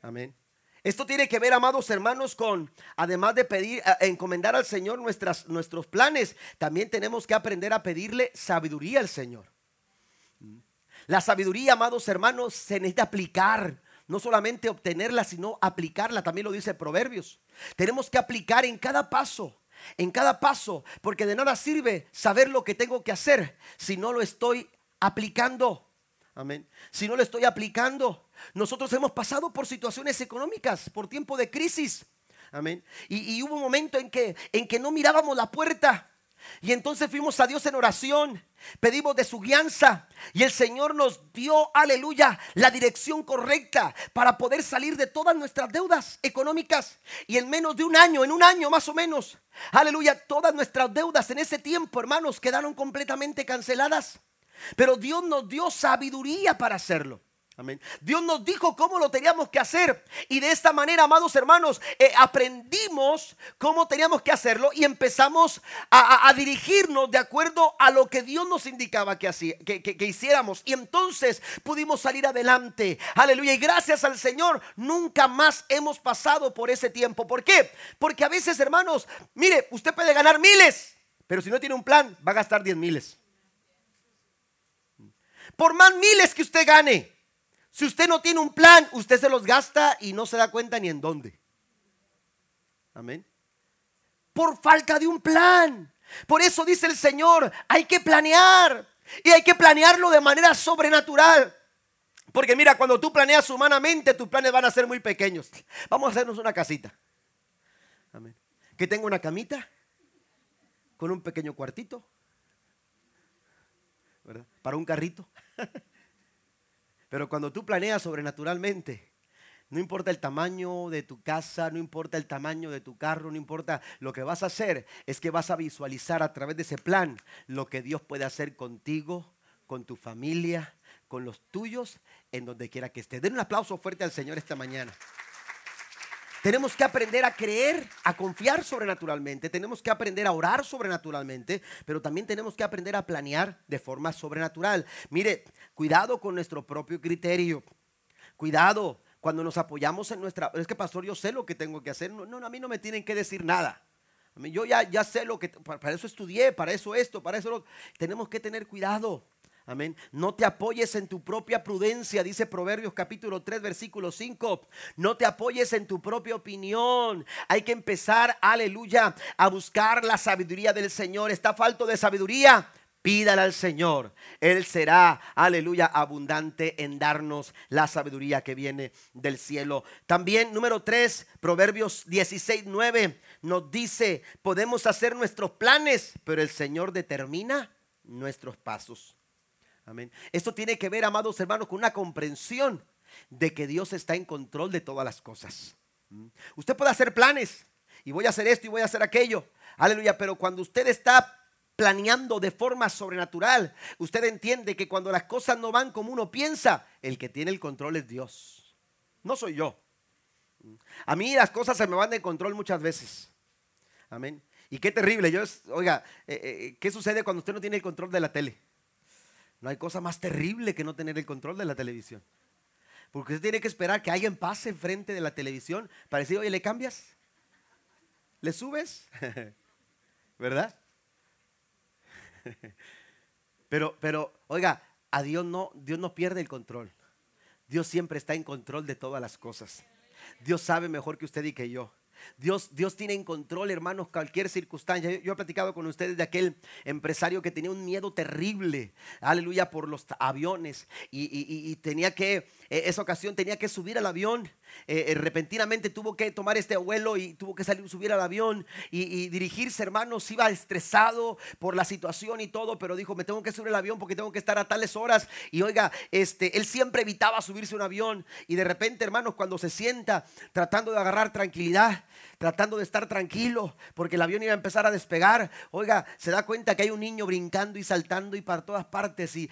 Amén. Esto tiene que ver, amados hermanos, con, además de pedir, encomendar al Señor nuestras, nuestros planes, también tenemos que aprender a pedirle sabiduría al Señor. La sabiduría, amados hermanos, se necesita aplicar no solamente obtenerla, sino aplicarla, también lo dice Proverbios. Tenemos que aplicar en cada paso, en cada paso, porque de nada sirve saber lo que tengo que hacer si no lo estoy aplicando. Amén. Si no lo estoy aplicando, nosotros hemos pasado por situaciones económicas, por tiempo de crisis. Amén. Y, y hubo un momento en que, en que no mirábamos la puerta. Y entonces fuimos a Dios en oración, pedimos de su guianza y el Señor nos dio, aleluya, la dirección correcta para poder salir de todas nuestras deudas económicas. Y en menos de un año, en un año más o menos, aleluya, todas nuestras deudas en ese tiempo, hermanos, quedaron completamente canceladas. Pero Dios nos dio sabiduría para hacerlo. Amén. Dios nos dijo cómo lo teníamos que hacer. Y de esta manera, amados hermanos, eh, aprendimos cómo teníamos que hacerlo y empezamos a, dirigirnos de acuerdo a lo que Dios nos indicaba que, que, hiciéramos. Y entonces pudimos salir adelante. Aleluya. Y gracias al Señor, nunca más hemos pasado por ese tiempo. ¿Por qué? Porque a veces, hermanos, mire, usted puede ganar miles, pero si no tiene un plan, va a gastar diez miles. Por más miles que usted gane si usted no tiene un plan, usted se los gasta y no se da cuenta ni en dónde. Amén. Por falta de un plan. Por eso dice el Señor, hay que planear. Y hay que planearlo de manera sobrenatural. Porque mira, cuando tú planeas humanamente, tus planes van a ser muy pequeños. Vamos a hacernos una casita. Amén. Que tenga una camita con un pequeño cuartito. ¿verdad? Para un carrito. *laughs* Pero cuando tú planeas sobrenaturalmente, no importa el tamaño de tu casa, no importa el tamaño de tu carro, no importa lo que vas a hacer, es que vas a visualizar a través de ese plan lo que Dios puede hacer contigo, con tu familia, con los tuyos, en donde quiera que estés. Den un aplauso fuerte al Señor esta mañana. Tenemos que aprender a creer, a confiar sobrenaturalmente, tenemos que aprender a orar sobrenaturalmente, pero también tenemos que aprender a planear de forma sobrenatural. Mire, cuidado con nuestro propio criterio. Cuidado cuando nos apoyamos en nuestra... Es que pastor, yo sé lo que tengo que hacer. No, no a mí no me tienen que decir nada. Yo ya, ya sé lo que... Para eso estudié, para eso esto, para eso lo... Tenemos que tener cuidado. Amén. No te apoyes en tu propia prudencia, dice Proverbios capítulo 3, versículo 5. No te apoyes en tu propia opinión. Hay que empezar, aleluya, a buscar la sabiduría del Señor. Está falto de sabiduría. Pídala al Señor. Él será, aleluya, abundante en darnos la sabiduría que viene del cielo. También, número 3, Proverbios 16, 9, nos dice, podemos hacer nuestros planes, pero el Señor determina nuestros pasos. Amén. Esto tiene que ver, amados hermanos, con una comprensión de que Dios está en control de todas las cosas. ¿Mm? Usted puede hacer planes y voy a hacer esto y voy a hacer aquello. Aleluya, pero cuando usted está planeando de forma sobrenatural, usted entiende que cuando las cosas no van como uno piensa, el que tiene el control es Dios. No soy yo. ¿Mm? A mí las cosas se me van de control muchas veces. Amén. Y qué terrible. Yo, oiga, eh, eh, ¿qué sucede cuando usted no tiene el control de la tele? No hay cosa más terrible que no tener el control de la televisión. Porque usted tiene que esperar que alguien pase enfrente de la televisión para decir, oye, ¿le cambias? ¿Le subes? *laughs* ¿Verdad? *laughs* Pero, pero, oiga, a Dios no, Dios no pierde el control. Dios siempre está en control de todas las cosas. Dios sabe mejor que usted y que yo. Dios, Dios tiene en control, hermanos, cualquier circunstancia. Yo, he platicado con ustedes de aquel empresario que tenía un miedo terrible, aleluya, por los aviones y, tenía que, eh, esa ocasión tenía que subir al avión. Eh, eh, repentinamente tuvo que tomar este abuelo y tuvo que salir, subir al avión y, dirigirse, hermanos. Iba estresado por la situación y todo, pero dijo: Me tengo que subir al avión porque tengo que estar a tales horas. Y oiga, este, él siempre evitaba subirse a un avión. Y de repente, hermanos, cuando se sienta tratando de agarrar tranquilidad, tratando de estar tranquilo, porque el avión iba a empezar a despegar. Oiga, se da cuenta que hay un niño brincando y saltando y para todas partes y,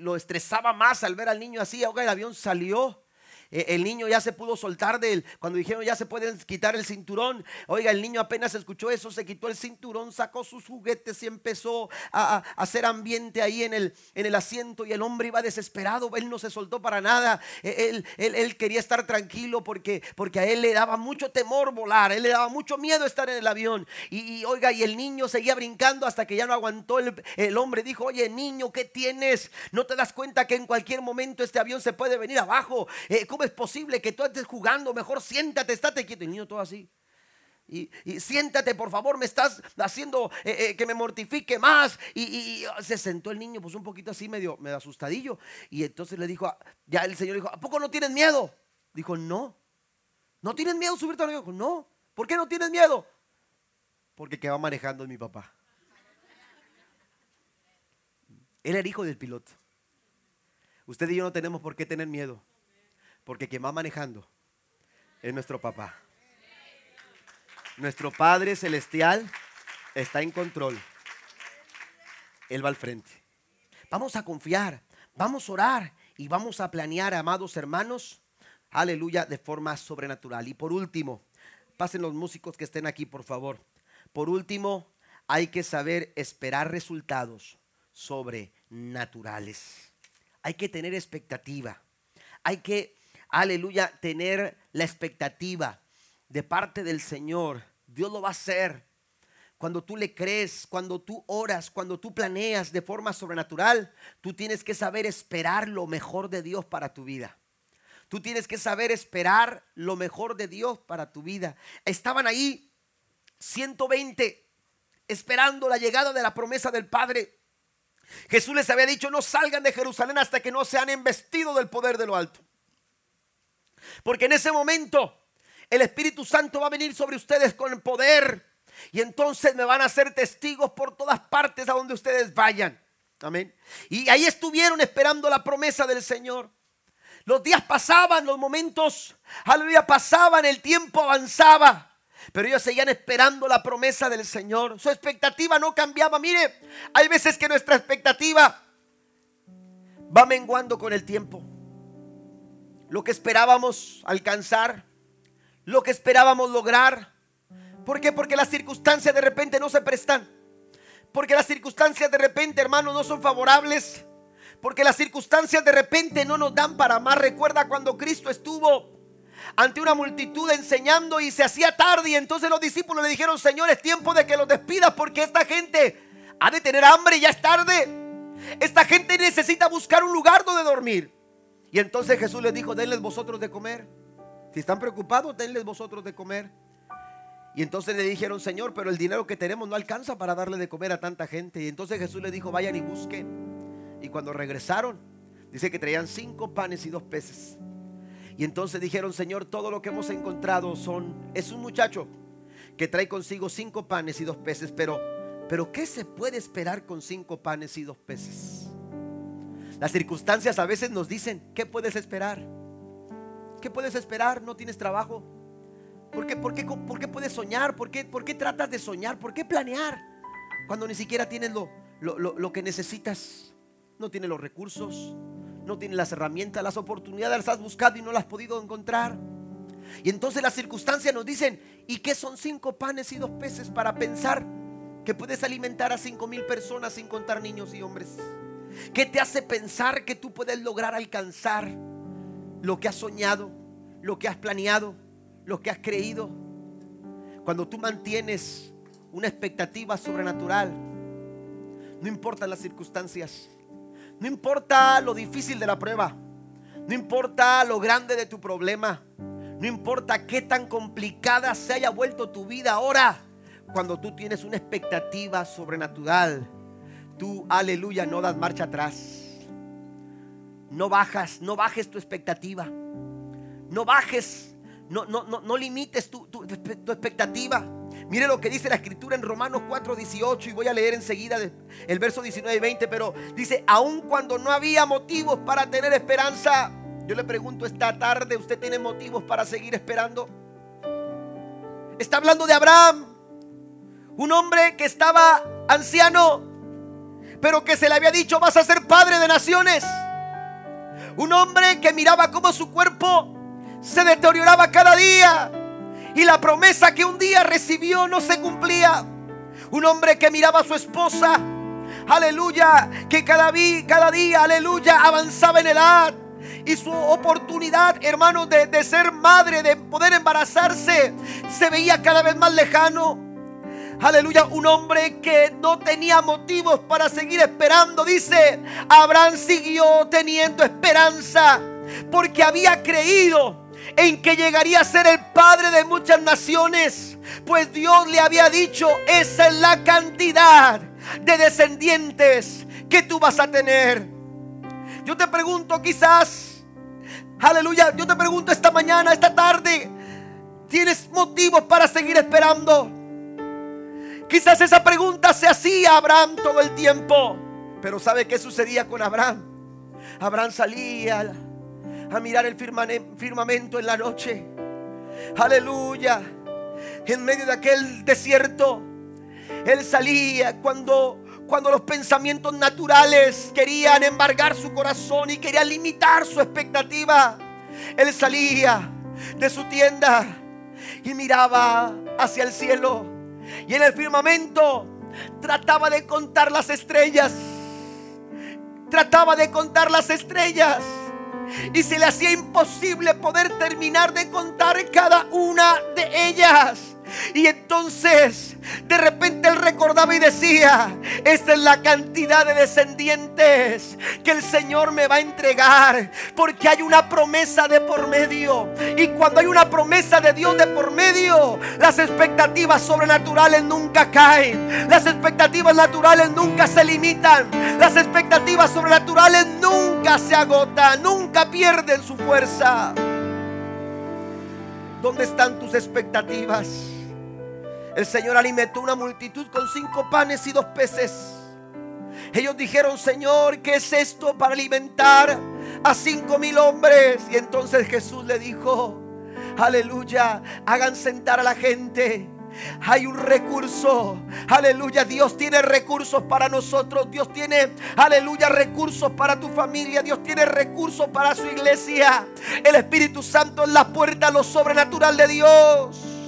lo estresaba más al ver al niño así. Oiga, el avión salió. Eh, el niño ya se pudo soltar de él. Cuando dijeron ya se pueden quitar el cinturón, oiga, el niño apenas escuchó eso, se quitó el cinturón, sacó sus juguetes y empezó a, hacer ambiente ahí en el, en el asiento. Y el hombre iba desesperado, él no se soltó para nada. E, él, él, quería estar tranquilo porque, porque a él le daba mucho temor volar, él le daba mucho miedo estar en el avión. Y, oiga, y el niño seguía brincando hasta que ya no aguantó. El, el hombre dijo: Oye, niño, ¿qué tienes? ¿No te das cuenta que en cualquier momento este avión se puede venir abajo? Eh, es posible que tú estés jugando? Mejor siéntate, estate quieto. El niño todo así. Y, siéntate, por favor, me estás haciendo eh, eh, que me mortifique más. Y, se sentó el niño, pues un poquito así, medio, medio asustadillo. Y entonces le dijo, ya el Señor dijo, ¿a poco no tienes miedo? Dijo, no. ¿No tienes miedo subirte al avión? No. ¿Por qué no tienes miedo? Porque que va manejando mi papá. Él era hijo del piloto. Usted y yo no tenemos por qué tener miedo. Porque quien va manejando es nuestro papá. Nuestro Padre Celestial está en control. Él va al frente. Vamos a confiar, vamos a orar y vamos a planear, amados hermanos, aleluya, de forma sobrenatural. Y por último, pasen los músicos que estén aquí, por favor. Por último, hay que saber esperar resultados sobrenaturales. Hay que tener expectativa. Hay que, aleluya, tener la expectativa de parte del Señor. Dios lo va a hacer. Cuando tú le crees, cuando tú oras, cuando tú planeas de forma sobrenatural, tú tienes que saber esperar lo mejor de Dios para tu vida. Tú tienes que saber esperar lo mejor de Dios para tu vida. Estaban ahí 120 esperando la llegada de la promesa del Padre. Jesús les había dicho, no salgan de Jerusalén hasta que no sean embestidos del poder de lo alto. Porque en ese momento el Espíritu Santo va a venir sobre ustedes con poder y entonces me van a ser testigos por todas partes a donde ustedes vayan. Amén. Y ahí estuvieron esperando la promesa del Señor. Los días pasaban, los momentos, aleluya, pasaban, el tiempo avanzaba. Pero ellos seguían esperando la promesa del Señor. Su expectativa no cambiaba. Mire, hay veces que nuestra expectativa va menguando con el tiempo. Lo que esperábamos alcanzar, lo que esperábamos lograr, ¿Por qué? Porque las circunstancias de repente no se prestan. Porque las circunstancias de repente, hermanos, no son favorables. Porque las circunstancias de repente no nos dan para más. Recuerda cuando Cristo estuvo ante una multitud enseñando y se hacía tarde y entonces los discípulos le dijeron, Señor, es tiempo de que los despidas porque esta gente ha de tener hambre y ya es tarde. Esta gente necesita buscar un lugar donde dormir. Y entonces Jesús les dijo, denles vosotros de comer. Si están preocupados, denles vosotros de comer. Y entonces le dijeron, Señor, pero el dinero que tenemos no alcanza para darle de comer a tanta gente. Y entonces Jesús le dijo, vayan y busquen. Y cuando regresaron, dice que traían cinco panes y dos peces. Y entonces dijeron, Señor, todo lo que hemos encontrado son, es un muchacho que trae consigo cinco panes y dos peces. Pero, pero ¿qué se puede esperar con cinco panes y dos peces? Las circunstancias a veces nos dicen, ¿qué puedes esperar? ¿Qué puedes esperar? ¿No tienes trabajo? ¿Por qué, por qué, puedes soñar? ¿Por qué, ¿Por qué tratas de soñar? ¿Por qué planear? Cuando ni siquiera tienes lo, lo, que necesitas. No tienes los recursos, no tienes las herramientas, las oportunidades las has buscado y no las has podido encontrar. Y entonces las circunstancias nos dicen, ¿y qué son cinco panes y dos peces para pensar que puedes alimentar a cinco mil personas sin contar niños y hombres? ¿Qué te hace pensar que tú puedes lograr alcanzar lo que has soñado, lo que has planeado? lo que has creído, cuando tú mantienes una expectativa sobrenatural, no importa las circunstancias, no importa lo difícil de la prueba, no importa lo grande de tu problema, no importa qué tan complicada se haya vuelto tu vida ahora, cuando tú tienes una expectativa sobrenatural, tú, aleluya, no das marcha atrás. No bajas, no bajes tu expectativa. No bajes no, no, no, no limites tu, expectativa. Mire lo que dice la escritura en Romanos 4, 18 y voy a leer enseguida el verso 19 y 20, pero dice, aun cuando no había motivos para tener esperanza, yo le pregunto esta tarde, ¿usted tiene motivos para seguir esperando? Está hablando de Abraham, un hombre que estaba anciano, pero que se le había dicho, vas a ser padre de naciones. Un hombre que miraba como su cuerpo se deterioraba cada día y la promesa que un día recibió no se cumplía. Un hombre que miraba a su esposa, aleluya, que cada, día, cada día, aleluya, avanzaba en edad. Y su oportunidad, hermanos, de, de ser madre, de poder embarazarse, se veía cada vez más lejano. Aleluya, un hombre que no tenía motivos para seguir esperando. Dice, Abraham siguió teniendo esperanza porque había creído en que llegaría a ser el padre de muchas naciones, pues Dios le había dicho, esa es la cantidad de descendientes que tú vas a tener. Yo te pregunto quizás, aleluya, yo te pregunto esta mañana, esta tarde, Tienes motivos para seguir esperando. Quizás esa pregunta se hacía Abraham todo el tiempo. Pero ¿sabe qué sucedía con Abraham? Abraham salía a mirar el firmamento en la noche. Aleluya. En medio de aquel desierto. Él salía cuando cuando los pensamientos naturales querían embargar su corazón y querían limitar su expectativa. Él salía de su tienda y miraba hacia el cielo. Y en el firmamento trataba de contar las estrellas. Trataba de contar las estrellas. Y se le hacía imposible poder terminar de contar cada una de ellas. Y entonces de repente él recordaba y decía, esta es la cantidad de descendientes que el Señor me va a entregar. Porque hay una promesa de por medio. Y cuando hay una promesa de Dios de por medio, las expectativas sobrenaturales nunca caen. Las expectativas naturales nunca se limitan. Las expectativas sobrenaturales nunca se agotan. Nunca pierden su fuerza. ¿Dónde están tus expectativas? El Señor alimentó una multitud con cinco panes y dos peces. Ellos dijeron, Señor, ¿qué es esto para alimentar a cinco mil hombres? Y entonces Jesús le dijo, aleluya, hagan sentar a la gente. Hay un recurso. Aleluya. Dios tiene recursos para nosotros. Dios tiene, aleluya, recursos para tu familia. Dios tiene recursos para su iglesia. El Espíritu Santo es la puerta a lo sobrenatural de Dios.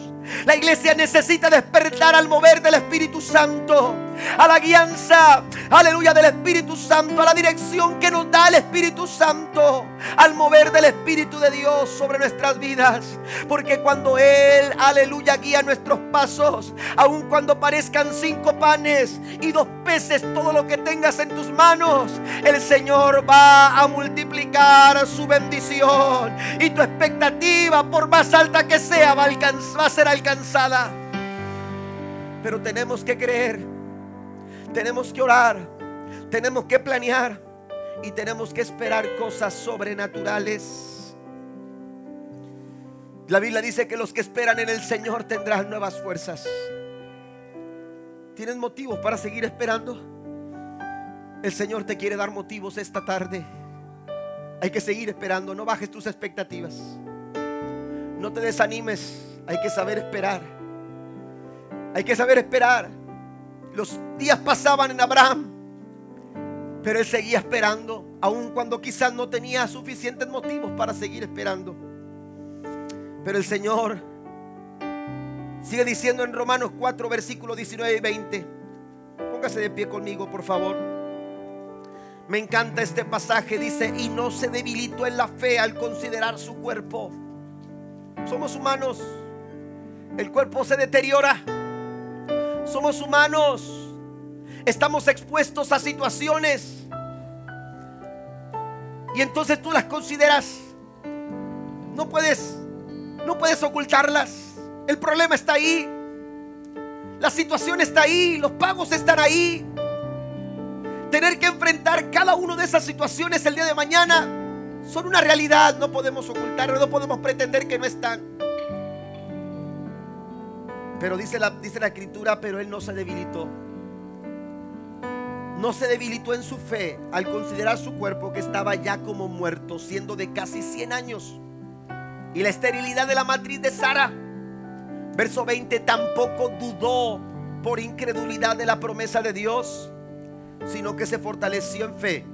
La iglesia necesita despertar al mover del Espíritu Santo, a la guianza, aleluya, del Espíritu Santo, a la dirección que nos da el Espíritu Santo, al mover del Espíritu de Dios sobre nuestras vidas. Porque cuando Él, aleluya, guía nuestros pasos, aun cuando parezcan cinco panes y dos peces, todo lo que tengas en tus manos, el Señor va a multiplicar su bendición. Y tu expectativa, por más alta que sea, va a, va a ser alcanzada. Pero tenemos que creer, tenemos que orar, tenemos que planear y tenemos que esperar cosas sobrenaturales. La Biblia dice que los que esperan en el Señor tendrán nuevas fuerzas. ¿Tienes motivos para seguir esperando? El Señor te quiere dar motivos esta tarde. Hay que seguir esperando, no bajes tus expectativas. No te desanimes. Hay que saber esperar. Hay que saber esperar. Los días pasaban en Abraham, pero él seguía esperando, aun cuando quizás no tenía suficientes motivos para seguir esperando. Pero el Señor sigue diciendo en Romanos 4, versículos 19 y 20. Póngase de pie conmigo, por favor. Me encanta este pasaje. Dice, y no se debilitó en la fe al considerar su cuerpo. Somos humanos. El cuerpo se deteriora. Somos humanos. Estamos expuestos a situaciones. Y entonces tú las consideras. No puedes no puedes ocultarlas. El problema está ahí. La situación está ahí, los pagos están ahí. Tener que enfrentar cada una de esas situaciones el día de mañana son una realidad, no podemos ocultarlo, no podemos pretender que no están. Pero dice la, dice la escritura, pero él no se debilitó. No se debilitó en su fe al considerar su cuerpo que estaba ya como muerto, siendo de casi 100 años. Y la esterilidad de la matriz de Sara. Verso 20, tampoco dudó por incredulidad de la promesa de Dios, sino que se fortaleció en fe,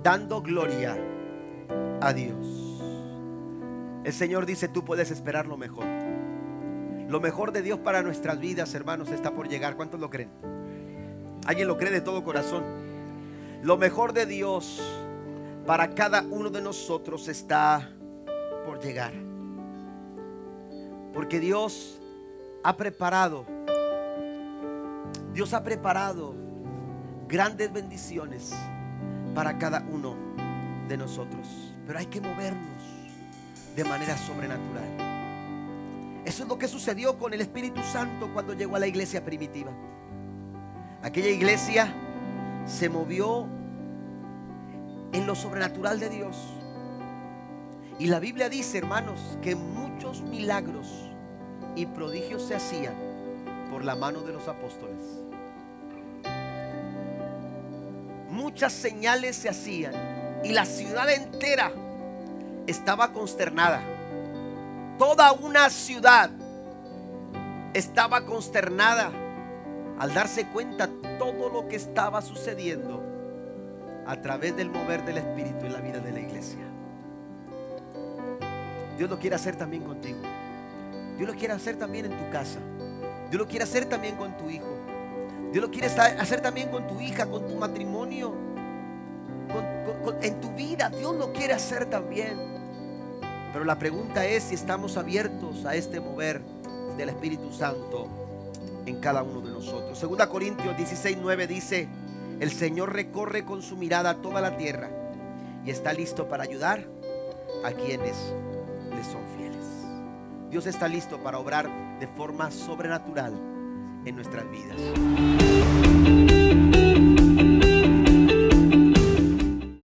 dando gloria a Dios. El Señor dice, tú puedes esperar lo mejor. Lo mejor de Dios para nuestras vidas, hermanos, está por llegar. ¿Cuántos lo creen? ¿Alguien lo cree de todo corazón? Lo mejor de Dios para cada uno de nosotros está por llegar. Porque Dios ha preparado, Dios ha preparado grandes bendiciones para cada uno de nosotros. Pero hay que movernos de manera sobrenatural. Eso es lo que sucedió con el Espíritu Santo cuando llegó a la iglesia primitiva. Aquella iglesia se movió en lo sobrenatural de Dios. Y la Biblia dice, hermanos, que muchos milagros y prodigios se hacían por la mano de los apóstoles. Muchas señales se hacían y la ciudad entera estaba consternada. Toda una ciudad estaba consternada al darse cuenta todo lo que estaba sucediendo a través del mover del Espíritu en la vida de la iglesia. Dios lo quiere hacer también contigo. Dios lo quiere hacer también en tu casa. Dios lo quiere hacer también con tu hijo. Dios lo quiere hacer también con tu hija, con tu matrimonio, en tu vida. Dios lo quiere hacer también. Pero la pregunta es si estamos abiertos a este mover del Espíritu Santo en cada uno de nosotros. Segunda Corintios 16, 9 dice, el Señor recorre con su mirada toda la tierra y está listo para ayudar a quienes le son fieles. Dios está listo para obrar de forma sobrenatural en nuestras vidas.